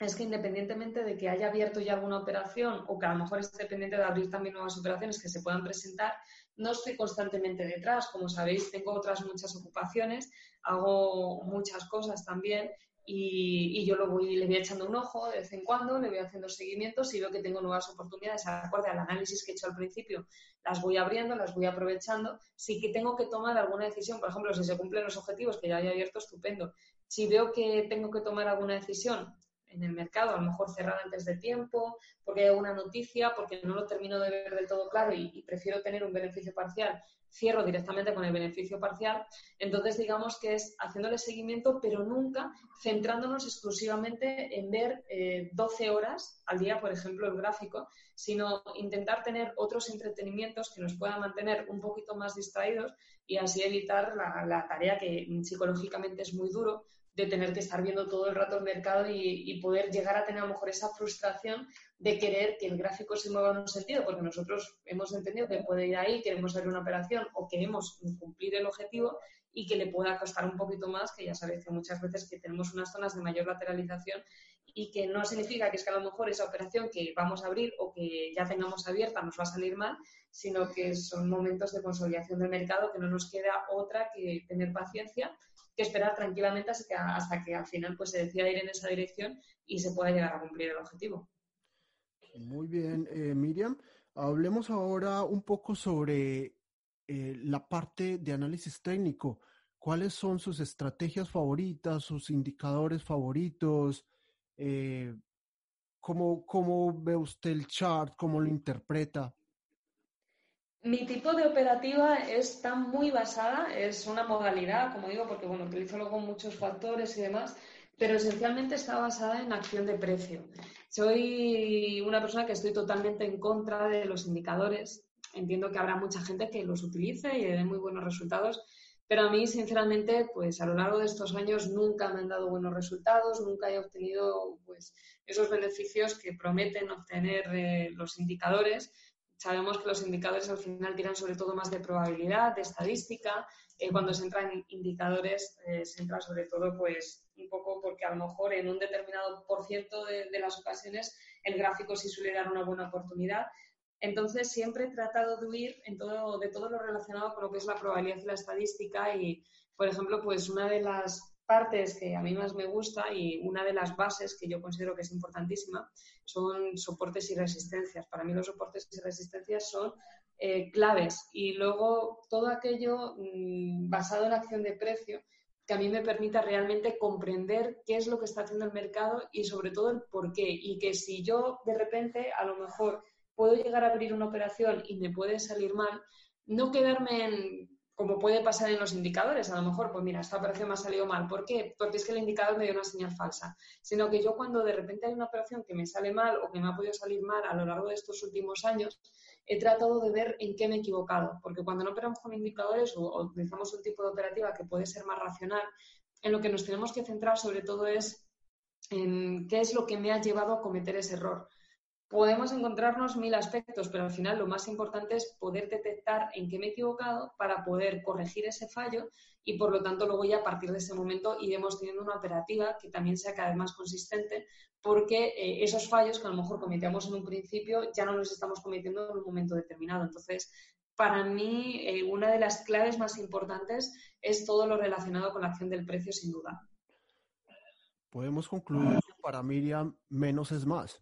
es que independientemente de que haya abierto ya alguna operación o que a lo mejor esté pendiente de abrir también nuevas operaciones que se puedan presentar, no estoy constantemente detrás. Como sabéis, tengo otras muchas ocupaciones, hago muchas cosas también y, yo lo voy, le voy echando un ojo de vez en cuando, le voy haciendo seguimientos y veo que tengo nuevas oportunidades, acorde al análisis que he hecho al principio, las voy abriendo, las voy aprovechando. Si que tengo que tomar alguna decisión, por ejemplo, si se cumplen los objetivos que ya había abierto, estupendo. Si veo que tengo que tomar alguna decisión en el mercado, a lo mejor cerrada antes de tiempo, porque hay alguna noticia, porque no lo termino de ver del todo claro y prefiero tener un beneficio parcial, cierro directamente con el beneficio parcial. Entonces, digamos que es haciéndole seguimiento, pero nunca centrándonos exclusivamente en ver 12 eh, horas al día, por ejemplo, el gráfico, sino intentar tener otros entretenimientos que nos puedan mantener un poquito más distraídos y así evitar la, la tarea que psicológicamente es muy duro de tener que estar viendo todo el rato el mercado y, poder llegar a tener a lo mejor esa frustración de querer que el gráfico se mueva en un sentido, porque nosotros hemos entendido que puede ir ahí, queremos hacer una operación o queremos cumplir el objetivo y que le pueda costar un poquito más, que ya sabéis que muchas veces que tenemos unas zonas de mayor lateralización y que no significa que es que a lo mejor esa operación que vamos a abrir o que ya tengamos abierta nos va a salir mal, sino que son momentos de consolidación del mercado que no nos queda otra que tener paciencia que esperar tranquilamente hasta que, hasta que al final pues, se decida ir en esa dirección y se pueda llegar a cumplir el objetivo. Muy bien, eh, Miriam. Hablemos ahora un poco sobre eh, la parte de análisis técnico. ¿Cuáles son sus estrategias favoritas, sus indicadores favoritos? Eh, ¿cómo, ¿Cómo ve usted el chart? ¿Cómo lo interpreta? Mi tipo de operativa está muy basada, es una modalidad, como digo, porque bueno, utilizo luego muchos factores y demás, pero esencialmente está basada en acción de precio. Soy una persona que estoy totalmente en contra de los indicadores. Entiendo que habrá mucha gente que los utilice y dé muy buenos resultados, pero a mí, sinceramente, pues a lo largo de estos años nunca me han dado buenos resultados, nunca he obtenido pues, esos beneficios que prometen obtener eh, los indicadores Sabemos que los indicadores al final tiran sobre todo más de probabilidad, de estadística. Eh, cuando se entra en indicadores, eh, se entra sobre todo pues un poco porque a lo mejor en un determinado por ciento de, las ocasiones el gráfico sí suele dar una buena oportunidad. Entonces siempre he tratado de huir de todo lo relacionado con lo que es la probabilidad y la estadística y, por ejemplo, pues una de las partes que a mí más me gusta y una de las bases que yo considero que es importantísima son soportes y resistencias. Para mí los soportes y resistencias son eh, claves y luego todo aquello mm, basado en acción de precio que a mí me permita realmente comprender qué es lo que está haciendo el mercado y sobre todo el por qué. Y que si yo de repente a lo mejor puedo llegar a abrir una operación y me puede salir mal, no quedarme en como puede pasar en los indicadores. A lo mejor, pues mira, esta operación me ha salido mal. ¿Por qué? Porque es que el indicador me dio una señal falsa. Sino que yo cuando de repente hay una operación que me sale mal o que me ha podido salir mal a lo largo de estos últimos años, he tratado de ver en qué me he equivocado. Porque cuando no operamos con indicadores o, utilizamos un tipo de operativa que puede ser más racional, en lo que nos tenemos que centrar sobre todo es en qué es lo que me ha llevado a cometer ese error podemos encontrarnos mil aspectos, pero al final lo más importante es poder detectar en qué me he equivocado para poder corregir ese fallo y por lo tanto luego ya a partir de ese momento iremos teniendo una operativa que también sea cada vez más consistente porque eh, esos fallos que a lo mejor cometíamos en un principio ya no los estamos cometiendo en un momento determinado. Entonces, para mí, eh, una de las claves más importantes es todo lo relacionado con la acción del precio, sin duda. Podemos concluir para Miriam, menos es más.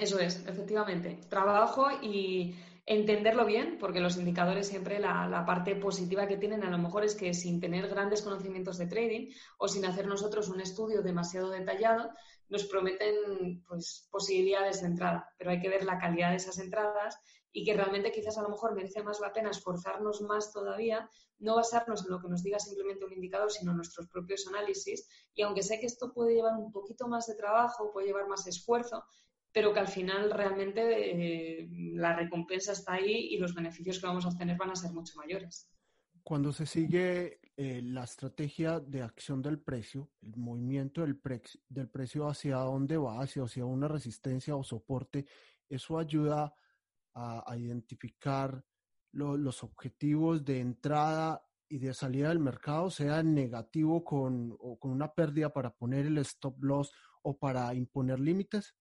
Eso es, efectivamente. Trabajo y entenderlo bien, porque los indicadores siempre la, parte positiva que tienen a lo mejor es que sin tener grandes conocimientos de trading o sin hacer nosotros un estudio demasiado detallado, nos prometen pues, posibilidades de entrada, pero hay que ver la calidad de esas entradas y que realmente quizás a lo mejor merece más la pena esforzarnos más todavía, no basarnos en lo que nos diga simplemente un indicador, sino nuestros propios análisis. Y aunque sé que esto puede llevar un poquito más de trabajo, puede llevar más esfuerzo, pero que al final realmente eh, la recompensa está ahí y los beneficios que vamos a obtener van a ser mucho mayores. Cuando se sigue eh, la estrategia de acción del precio, el movimiento del, del precio hacia dónde va, hacia, hacia una resistencia o soporte, eso ayuda a, identificar los objetivos de entrada y de salida del mercado, sea negativo con, o con una pérdida para poner el stop loss o para imponer límites?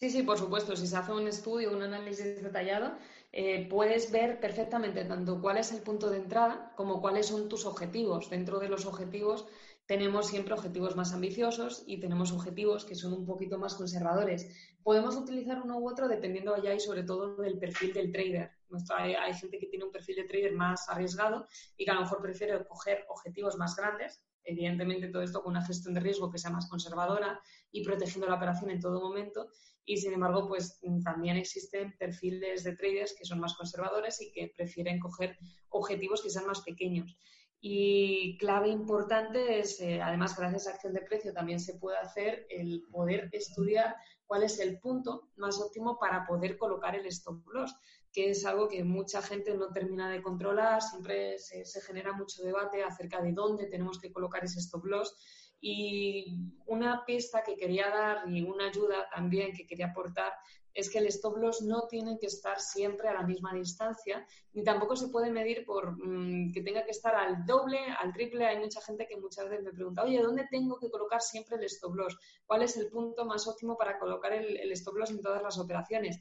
Sí, sí, por supuesto. Si se hace un estudio, un análisis detallado, eh, puedes ver perfectamente tanto cuál es el punto de entrada como cuáles son tus objetivos. Dentro de los objetivos tenemos siempre objetivos más ambiciosos y tenemos objetivos que son un poquito más conservadores. Podemos utilizar uno u otro dependiendo allá y sobre todo del perfil del trader. Hay, hay gente que tiene un perfil de trader más arriesgado y que a lo mejor prefiere coger objetivos más grandes, evidentemente todo esto con una gestión de riesgo que sea más conservadora y protegiendo la operación en todo momento y sin embargo, pues también existen perfiles de traders que son más conservadores y que prefieren coger objetivos que sean más pequeños. Y clave importante es, eh, además, gracias a acción de precio también se puede hacer el poder estudiar cuál es el punto más óptimo para poder colocar el stop loss, que es algo que mucha gente no termina de controlar, siempre se, genera mucho debate acerca de dónde tenemos que colocar ese stop loss. Y una pista que quería dar y una ayuda también que quería aportar es que el stop loss no tiene que estar siempre a la misma distancia, ni tampoco se puede medir por mm, que tenga que estar al doble, al triple. Hay mucha gente que muchas veces me pregunta, oye, ¿dónde tengo que colocar siempre el stop loss? ¿Cuál es el punto más óptimo para colocar el, el stop loss en todas las operaciones?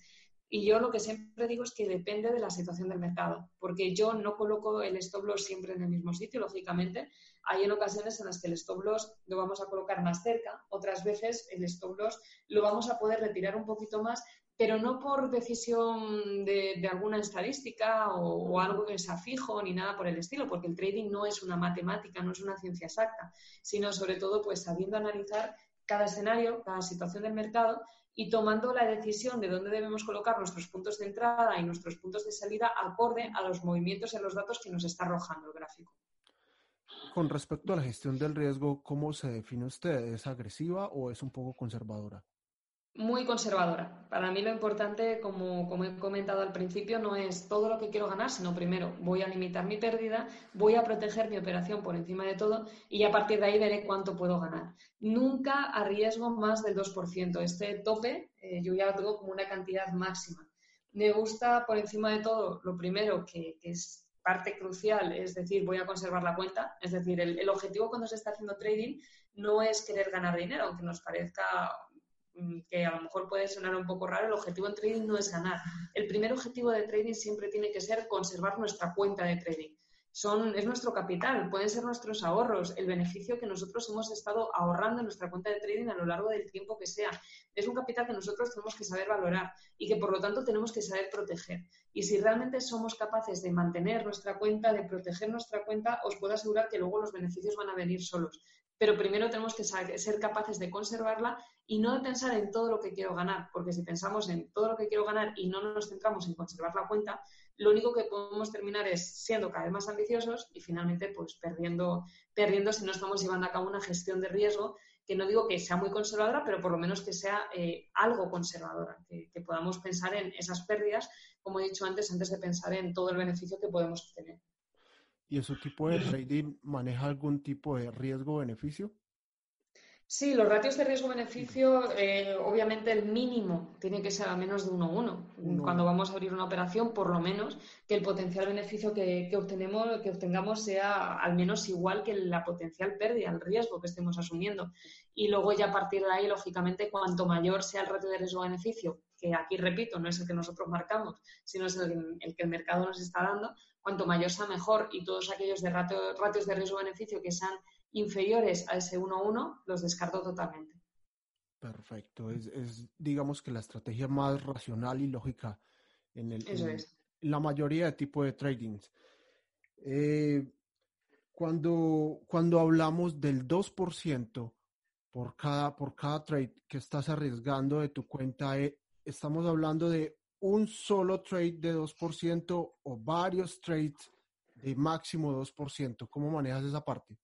Y yo lo que siempre digo es que depende de la situación del mercado, porque yo no coloco el stop loss siempre en el mismo sitio, lógicamente. Hay en ocasiones en las que el stop loss lo vamos a colocar más cerca, otras veces el stop loss lo vamos a poder retirar un poquito más, pero no por decisión de, alguna estadística o, algo que sea fijo ni nada por el estilo, porque el trading no es una matemática, no es una ciencia exacta, sino sobre todo pues sabiendo analizar cada escenario, cada situación del mercado y tomando la decisión de dónde debemos colocar nuestros puntos de entrada y nuestros puntos de salida acorde a los movimientos en los datos que nos está arrojando el gráfico. Con respecto a la gestión del riesgo, ¿cómo se define usted? ¿Es agresiva o es un poco conservadora? Muy conservadora. Para mí lo importante, como, como, he comentado al principio, no es todo lo que quiero ganar, sino primero voy a limitar mi pérdida, voy a proteger mi operación por encima de todo y a partir de ahí veré cuánto puedo ganar. Nunca arriesgo más del 2%. Este tope eh, yo ya lo tengo como una cantidad máxima. Me gusta por encima de todo, lo primero, que, es parte crucial, es decir, voy a conservar la cuenta. Es decir, el objetivo cuando se está haciendo trading no es querer ganar dinero, aunque nos parezca que a lo mejor puede sonar un poco raro, el objetivo en trading no es ganar. El primer objetivo de trading siempre tiene que ser conservar nuestra cuenta de trading. Son, es nuestro capital, pueden ser nuestros ahorros, el beneficio que nosotros hemos estado ahorrando en nuestra cuenta de trading a lo largo del tiempo que sea. Es un capital que nosotros tenemos que saber valorar y que por lo tanto tenemos que saber proteger. Y si realmente somos capaces de mantener nuestra cuenta, de proteger nuestra cuenta, os puedo asegurar que luego los beneficios van a venir solos pero primero tenemos que ser capaces de conservarla y no de pensar en todo lo que quiero ganar, porque si pensamos en todo lo que quiero ganar y no nos centramos en conservar la cuenta, lo único que podemos terminar es siendo cada vez más ambiciosos y finalmente pues perdiendo, perdiendo si no estamos llevando a cabo una gestión de riesgo que no digo que sea muy conservadora, pero por lo menos que sea eh, algo conservadora, que, que podamos pensar en esas pérdidas, como he dicho antes, antes de pensar en todo el beneficio que podemos obtener. ¿Y ese tipo de trading maneja algún tipo de riesgo-beneficio? Sí, los ratios de riesgo-beneficio, eh, obviamente el mínimo tiene que ser a menos de 1,1. Cuando vamos a abrir una operación, por lo menos que el potencial beneficio que, obtenemos, que obtengamos sea al menos igual que la potencial pérdida, el riesgo que estemos asumiendo. Y luego ya a partir de ahí, lógicamente, cuanto mayor sea el ratio de riesgo-beneficio, que aquí repito, no es el que nosotros marcamos, sino es el, que el mercado nos está dando, cuanto mayor sea mejor y todos aquellos de ratios de riesgo-beneficio que sean inferiores a ese 1-1 los descarto totalmente. Perfecto, es, digamos que la estrategia más racional y lógica en, el, la mayoría de tipos de tradings. Eh, cuando, cuando hablamos del 2% por cada, por cada trade que estás arriesgando de tu cuenta, eh, estamos hablando de un solo trade de 2% o varios trades de máximo 2%. ¿Cómo manejas esa parte?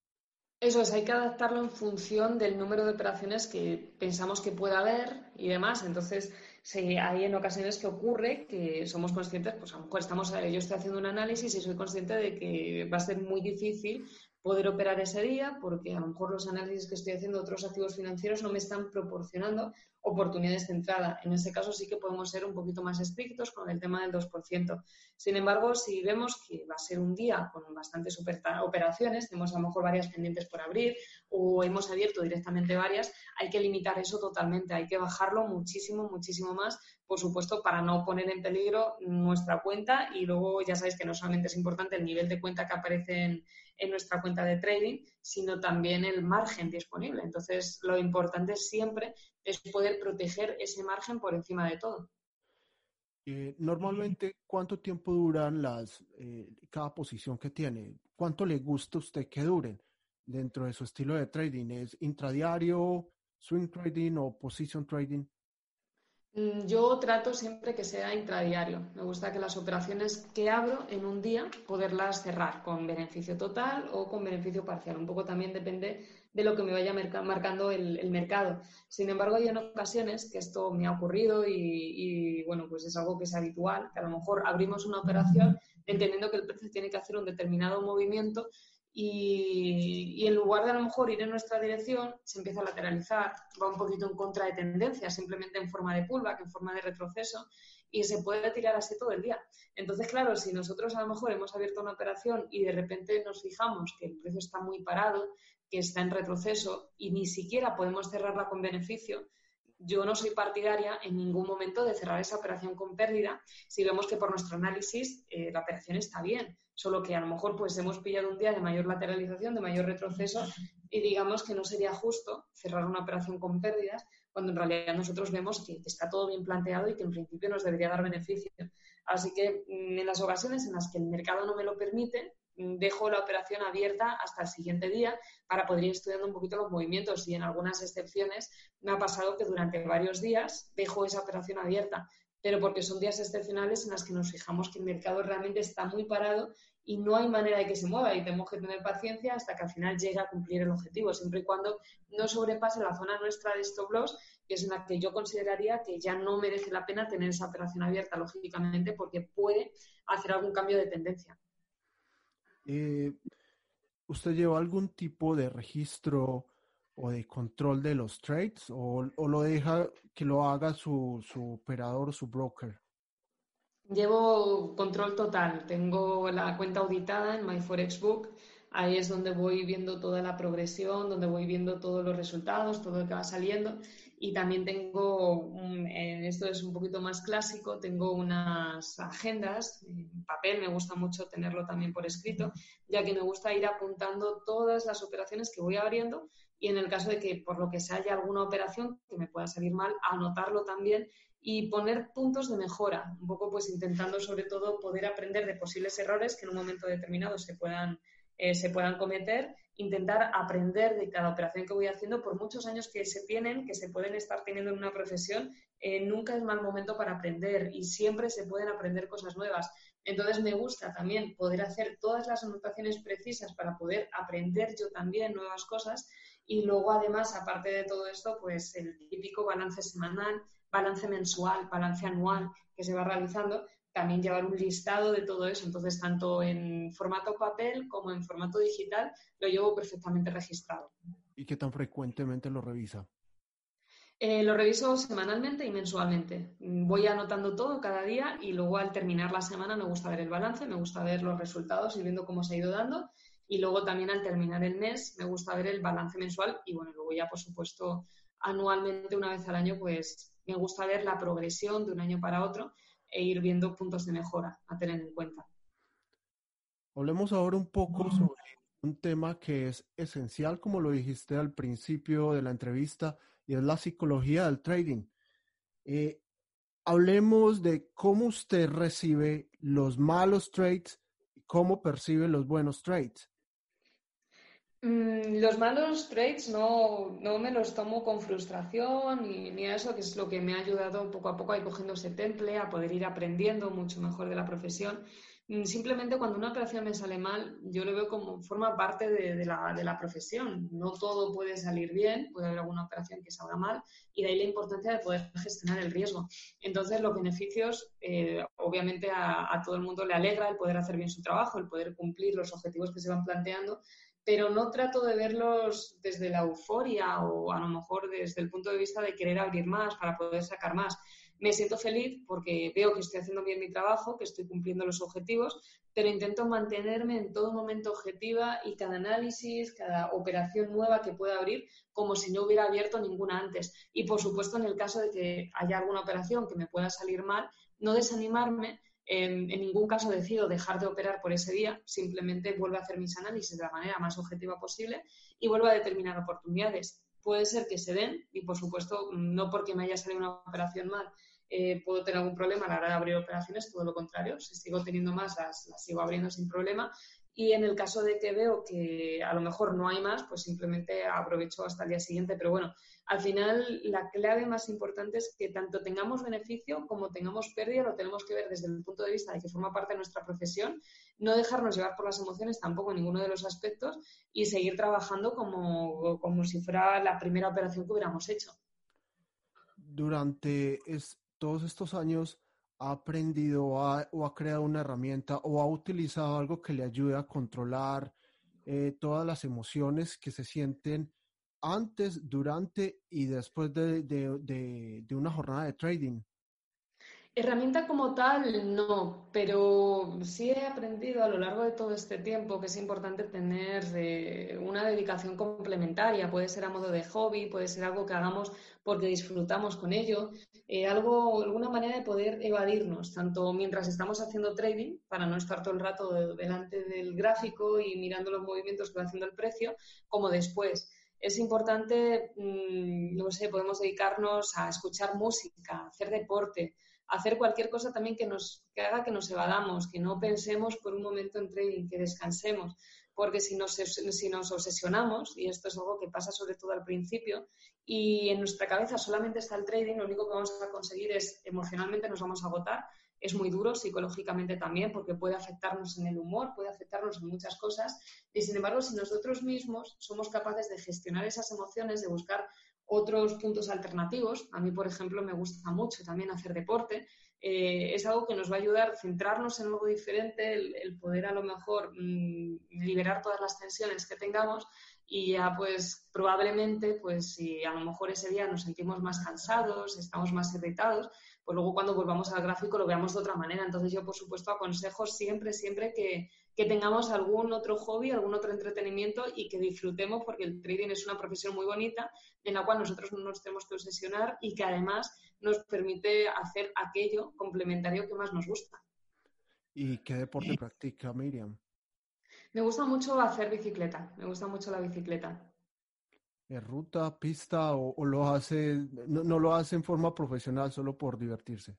Eso es, hay que adaptarlo en función del número de operaciones que pensamos que pueda haber y demás. Entonces, hay en ocasiones que ocurre que somos conscientes, pues a lo mejor estamos, yo estoy haciendo un análisis y soy consciente de que va a ser muy difícil poder operar ese día porque a lo mejor los análisis que estoy haciendo de otros activos financieros no me están proporcionando oportunidades de entrada. En ese caso sí que podemos ser un poquito más estrictos con el tema del 2%. Sin embargo, si vemos que va a ser un día con bastantes operaciones, tenemos a lo mejor varias pendientes por abrir o hemos abierto directamente varias, hay que limitar eso totalmente, hay que bajarlo muchísimo, muchísimo más, por supuesto, para no poner en peligro nuestra cuenta y luego ya sabéis que no solamente es importante el nivel de cuenta que aparece en, en nuestra cuenta de trading, sino también el margen disponible. Entonces, lo importante siempre es poder proteger ese margen por encima de todo. Eh, normalmente, ¿cuánto tiempo duran las, eh, cada posición que tiene? ¿Cuánto le gusta a usted que duren dentro de su estilo de trading? ¿Es intradiario, swing trading o position trading? Mm, yo trato siempre que sea intradiario. Me gusta que las operaciones que abro en un día poderlas cerrar con beneficio total o con beneficio parcial. Un poco también depende de lo que me vaya marcando el, mercado. Sin embargo, hay en ocasiones que esto me ha ocurrido y, y, bueno, pues es algo que es habitual, que a lo mejor abrimos una operación entendiendo que el precio tiene que hacer un determinado movimiento y, en lugar de a lo mejor ir en nuestra dirección, se empieza a lateralizar, va un poquito en contra de tendencia, simplemente en forma de pullback, en forma de retroceso, y se puede tirar así todo el día. Entonces, claro, si nosotros a lo mejor hemos abierto una operación y de repente nos fijamos que el precio está muy parado, que está en retroceso y ni siquiera podemos cerrarla con beneficio, yo no soy partidaria en ningún momento de cerrar esa operación con pérdida si vemos que por nuestro análisis eh, la operación está bien, solo que a lo mejor pues hemos pillado un día de mayor lateralización, de mayor retroceso y digamos que no sería justo cerrar una operación con pérdidas cuando en realidad nosotros vemos que está todo bien planteado y que en principio nos debería dar beneficio. Así que mm, en las ocasiones en las que el mercado no me lo permite, dejo la operación abierta hasta el siguiente día para poder ir estudiando un poquito los movimientos y en algunas excepciones me ha pasado que durante varios días dejo esa operación abierta, pero porque son días excepcionales en los que nos fijamos que el mercado realmente está muy parado y no hay manera de que se mueva y tenemos que tener paciencia hasta que al final llegue a cumplir el objetivo, siempre y cuando no sobrepase la zona nuestra de stop loss, que es en la que yo consideraría que ya no merece la pena tener esa operación abierta, lógicamente, porque puede hacer algún cambio de tendencia. Eh, ¿Usted lleva algún tipo de registro o de control de los trades o, lo deja que lo haga su, su operador, su broker? Llevo control total. Tengo la cuenta auditada en MyForexBook. Ahí es donde voy viendo toda la progresión, donde voy viendo todos los resultados, todo lo que va saliendo. Y también tengo, esto es un poquito más clásico, tengo unas agendas en papel, me gusta mucho tenerlo también por escrito, ya que me gusta ir apuntando todas las operaciones que voy abriendo y en el caso de que por lo que sea haya alguna operación que me pueda salir mal, anotarlo también y poner puntos de mejora, un poco pues intentando sobre todo poder aprender de posibles errores que en un momento determinado se puedan, eh, se puedan cometer, intentar aprender de cada operación que voy haciendo por muchos años que se tienen, que se pueden estar teniendo en una profesión, eh, nunca es mal momento para aprender y siempre se pueden aprender cosas nuevas. Entonces me gusta también poder hacer todas las anotaciones precisas para poder aprender yo también nuevas cosas y luego además, aparte de todo esto, pues el típico balance semanal, balance mensual, balance anual que se va realizando, también llevar un listado de todo eso. Entonces, tanto en formato papel como en formato digital, lo llevo perfectamente registrado. ¿Y qué tan frecuentemente lo revisa? Eh, lo reviso semanalmente y mensualmente. Voy anotando todo cada día y luego al terminar la semana me gusta ver el balance, me gusta ver los resultados y viendo cómo se ha ido dando. Y luego también al terminar el mes me gusta ver el balance mensual y bueno, luego ya por supuesto anualmente una vez al año pues me gusta ver la progresión de un año para otro e ir viendo puntos de mejora a tener en cuenta. Hablemos ahora un poco sobre un tema que es esencial, como lo dijiste al principio de la entrevista, y es la psicología del trading. Eh, hablemos de cómo usted recibe los malos trades y cómo percibe los buenos trades. Mm, los malos trades no, no, me los tomo con frustración ni, ni, a eso, que es lo que me ha ayudado poco a poco a ir cogiendo ese temple, a poder ir aprendiendo mucho mejor de la profesión. Mm, simplemente cuando una operación me sale mal, yo lo veo como forma parte de, la, de, la, profesión. No todo puede salir bien, puede haber alguna operación que salga mal y de ahí la importancia de poder gestionar el riesgo. Entonces, los beneficios, eh, obviamente a, a todo el mundo le alegra el poder hacer bien su trabajo, el poder cumplir los objetivos que se van planteando pero no trato de verlos desde la euforia o a lo mejor desde el punto de vista de querer abrir más para poder sacar más. Me siento feliz porque veo que estoy haciendo bien mi trabajo, que estoy cumpliendo los objetivos, pero intento mantenerme en todo momento objetiva y cada análisis, cada operación nueva que pueda abrir, como si no hubiera abierto ninguna antes. Y por supuesto, en el caso de que haya alguna operación que me pueda salir mal, no desanimarme, en, ningún caso decido dejar de operar por ese día, simplemente vuelvo a hacer mis análisis de la manera más objetiva posible y vuelvo a determinar oportunidades. Puede ser que se den y, por supuesto, no porque me haya salido una operación mal eh, puedo tener algún problema a la hora de abrir operaciones, todo lo contrario, si sigo teniendo más las, las sigo abriendo sin problema y en el caso de que veo que a lo mejor no hay más, pues simplemente aprovecho hasta el día siguiente. Pero bueno, al final la clave más importante es que tanto tengamos beneficio como tengamos pérdida, lo tenemos que ver desde el punto de vista de que forma parte de nuestra profesión, no dejarnos llevar por las emociones tampoco en ninguno de los aspectos y seguir trabajando como, como si fuera la primera operación que hubiéramos hecho. Durante todos estos años, ha aprendido o ha creado una herramienta o ha utilizado algo que le ayude a controlar eh, todas las emociones que se sienten antes, durante y después de, de, una jornada de trading? Herramienta como tal, no, pero sí he aprendido a lo largo de todo este tiempo que es importante tener eh, una dedicación complementaria. Puede ser a modo de hobby, puede ser algo que hagamos porque disfrutamos con ello, eh, algo, alguna manera de poder evadirnos, tanto mientras estamos haciendo trading, para no estar todo el rato delante del gráfico y mirando los movimientos que va haciendo el precio, como después es importante, mm, no sé, podemos dedicarnos a escuchar música, a hacer deporte, hacer cualquier cosa también que, nos, haga que nos evadamos, que no pensemos por un momento en trading, que descansemos, porque si nos, si nos obsesionamos, y esto es algo que pasa sobre todo al principio, y en nuestra cabeza solamente está el trading, lo único que vamos a conseguir es emocionalmente nos vamos a agotar, es muy duro psicológicamente también porque puede afectarnos en el humor, puede afectarnos en muchas cosas. Y sin embargo si nosotros mismos somos capaces de gestionar esas emociones, de buscar otros puntos alternativos. A mí, por ejemplo, me gusta mucho también hacer deporte. Eh, es algo que nos va a ayudar a centrarnos en algo diferente, el, poder a lo mejor mm, liberar todas las tensiones que tengamos y ya pues probablemente pues si a lo mejor ese día nos sentimos más cansados, estamos más irritados, pues luego cuando volvamos al gráfico lo veamos de otra manera. Entonces yo por supuesto aconsejo siempre, siempre que, que tengamos algún otro hobby, algún otro entretenimiento y que disfrutemos porque el trading es una profesión muy bonita en la cual nosotros no nos tenemos que obsesionar y que además nos permite hacer aquello complementario que más nos gusta. ¿Y qué deporte practica Miriam? Me gusta mucho hacer bicicleta, me gusta mucho la bicicleta. ¿Es ruta, pista o, lo hace, no, lo hace en forma profesional solo por divertirse?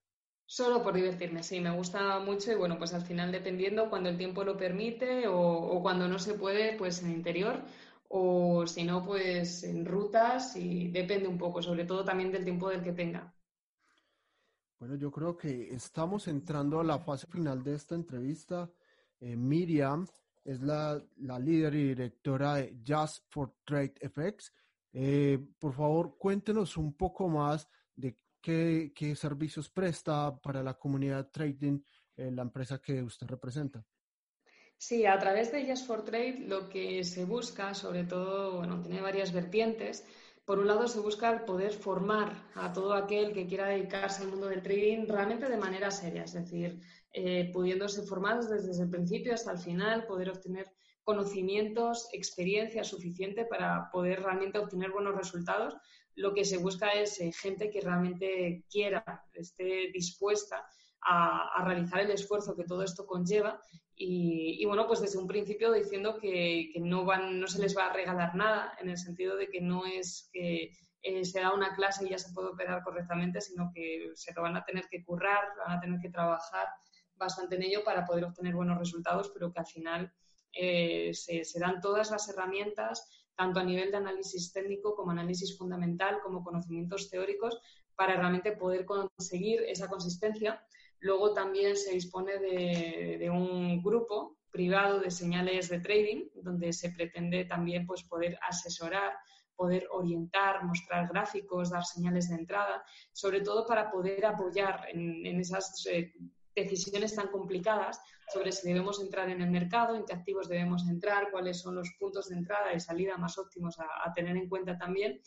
Solo por divertirme, sí, me gusta mucho y bueno, pues al final dependiendo cuando el tiempo lo permite o, cuando no se puede, pues en interior o si no, pues en rutas y depende un poco, sobre todo también del tiempo del que tenga. Bueno, yo creo que estamos entrando a la fase final de esta entrevista. Eh, Miriam es la, líder y directora de Just for Trade FX. Eh, por favor, cuéntenos un poco más de qué, servicios presta para la comunidad trading eh, la empresa que usted representa. Sí, a través de Just for Trade lo que se busca, sobre todo, bueno, tiene varias vertientes. Por un lado, se busca el poder formar a todo aquel que quiera dedicarse al mundo del trading realmente de manera seria, es decir, eh, pudiéndose formar desde el principio hasta el final, poder obtener conocimientos, experiencia suficiente para poder realmente obtener buenos resultados lo que se busca es eh, gente que realmente quiera, esté dispuesta a, realizar el esfuerzo que todo esto conlleva y, bueno, pues desde un principio diciendo que, no, van, no se les va a regalar nada, en el sentido de que no es que eh, se da una clase y ya se puede operar correctamente, sino que se lo van a tener que currar, van a tener que trabajar bastante en ello para poder obtener buenos resultados, pero que al final eh, se, se, dan todas las herramientas tanto a nivel de análisis técnico como análisis fundamental, como conocimientos teóricos, para realmente poder conseguir esa consistencia. Luego también se dispone de, un grupo privado de señales de trading, donde se pretende también pues, poder asesorar, poder orientar, mostrar gráficos, dar señales de entrada, sobre todo para poder apoyar en, esas eh, decisiones tan complicadas sobre si debemos entrar en el mercado, en qué activos debemos entrar, cuáles son los puntos de entrada y salida más óptimos a, tener en cuenta también.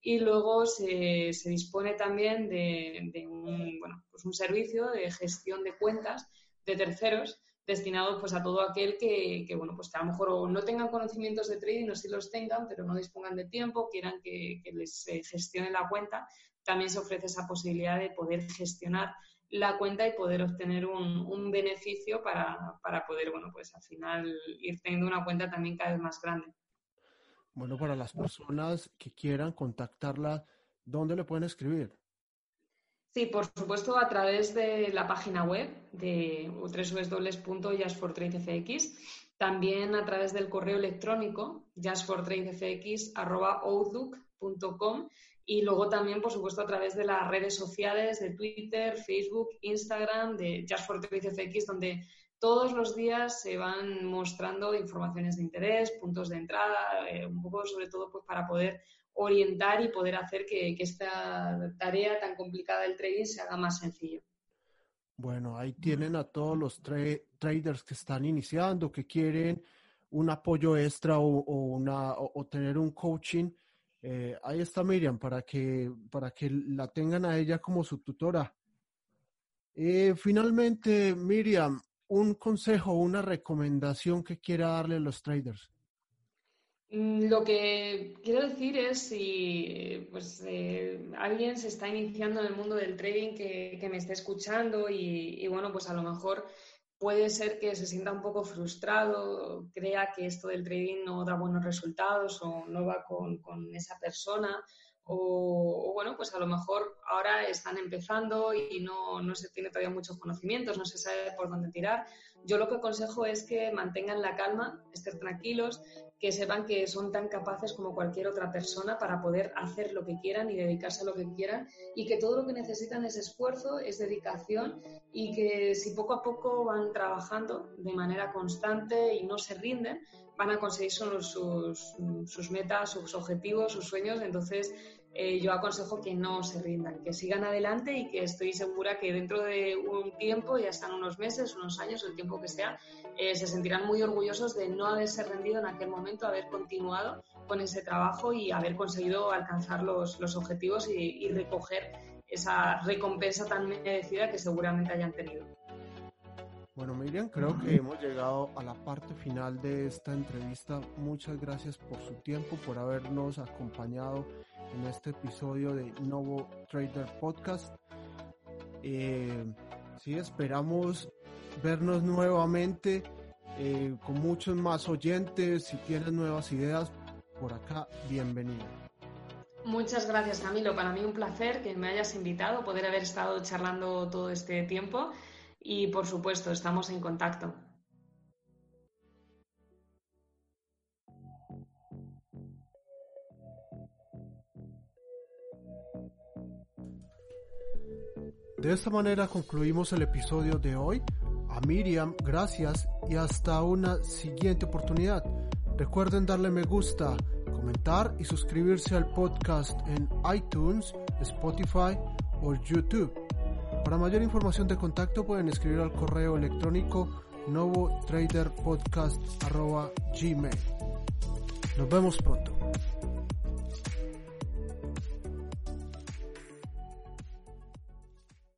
Y luego se, dispone también de, un, bueno, pues un servicio de gestión de cuentas de terceros destinado pues a todo aquel que, bueno pues a lo mejor no tengan conocimientos de trading o sí los tengan pero no dispongan de tiempo quieran que, que les gestione la cuenta también se ofrece esa posibilidad de poder gestionar la cuenta y poder obtener un, beneficio para, poder, bueno, pues al final ir teniendo una cuenta también cada vez más grande. Bueno, para las personas que quieran contactarla, ¿dónde le pueden escribir? Sí, por supuesto, a través de la página web de www.jasfortradefx, también a través del correo electrónico jasfortradefx.outlook.com y luego también, por supuesto, a través de las redes sociales de Twitter, Facebook, Instagram, de Just for FX, donde todos los días se van mostrando informaciones de interés, puntos de entrada, eh, un poco sobre todo pues, para poder orientar y poder hacer que, esta tarea tan complicada del trading se haga más sencillo. Bueno, ahí tienen a todos los traders que están iniciando, que quieren un apoyo extra o, una, o tener un coaching eh, ahí está Miriam para que, para que la tengan a ella como su tutora. Eh, finalmente, Miriam, un consejo, una recomendación que quiera darle a los traders. Mm, lo que quiero decir es si pues, eh, alguien se está iniciando en el mundo del trading que, me esté escuchando y, bueno, pues a lo mejor puede ser que se sienta un poco frustrado, crea que esto del trading no da buenos resultados o no va con, con esa persona o, bueno, pues a lo mejor ahora están empezando y no, no, se tiene todavía muchos conocimientos, no se sabe por dónde tirar. Yo lo que aconsejo es que mantengan la calma, estén tranquilos, que sepan que son tan capaces como cualquier otra persona para poder hacer lo que quieran y dedicarse a lo que quieran y que todo lo que necesitan es esfuerzo, es dedicación y que si poco a poco van trabajando de manera constante y no se rinden, van a conseguir sus, sus metas, sus objetivos, sus sueños. Entonces, eh, yo aconsejo que no se rindan, que sigan adelante y que estoy segura que dentro de un tiempo, ya están unos meses, unos años, el tiempo que sea, eh, se sentirán muy orgullosos de no haberse rendido en aquel momento, haber continuado con ese trabajo y haber conseguido alcanzar los, objetivos y recoger esa recompensa tan merecida que seguramente hayan tenido. Bueno, Miriam, creo que hemos llegado a la parte final de esta entrevista. Muchas gracias por su tiempo, por habernos acompañado en este episodio de Novo Trader Podcast. Eh, sí, esperamos vernos nuevamente eh, con muchos más oyentes. Si tienes nuevas ideas por acá, bienvenido. Muchas gracias, Camilo. Para mí un placer que me hayas invitado, poder haber estado charlando todo este tiempo y, por supuesto, estamos en contacto. De esta manera concluimos el episodio de hoy. A Miriam, gracias y hasta una siguiente oportunidad. Recuerden darle me gusta, comentar y suscribirse al podcast en iTunes, Spotify o YouTube. Para mayor información de contacto pueden escribir al correo electrónico novotraderpodcast.gmail. Nos vemos pronto.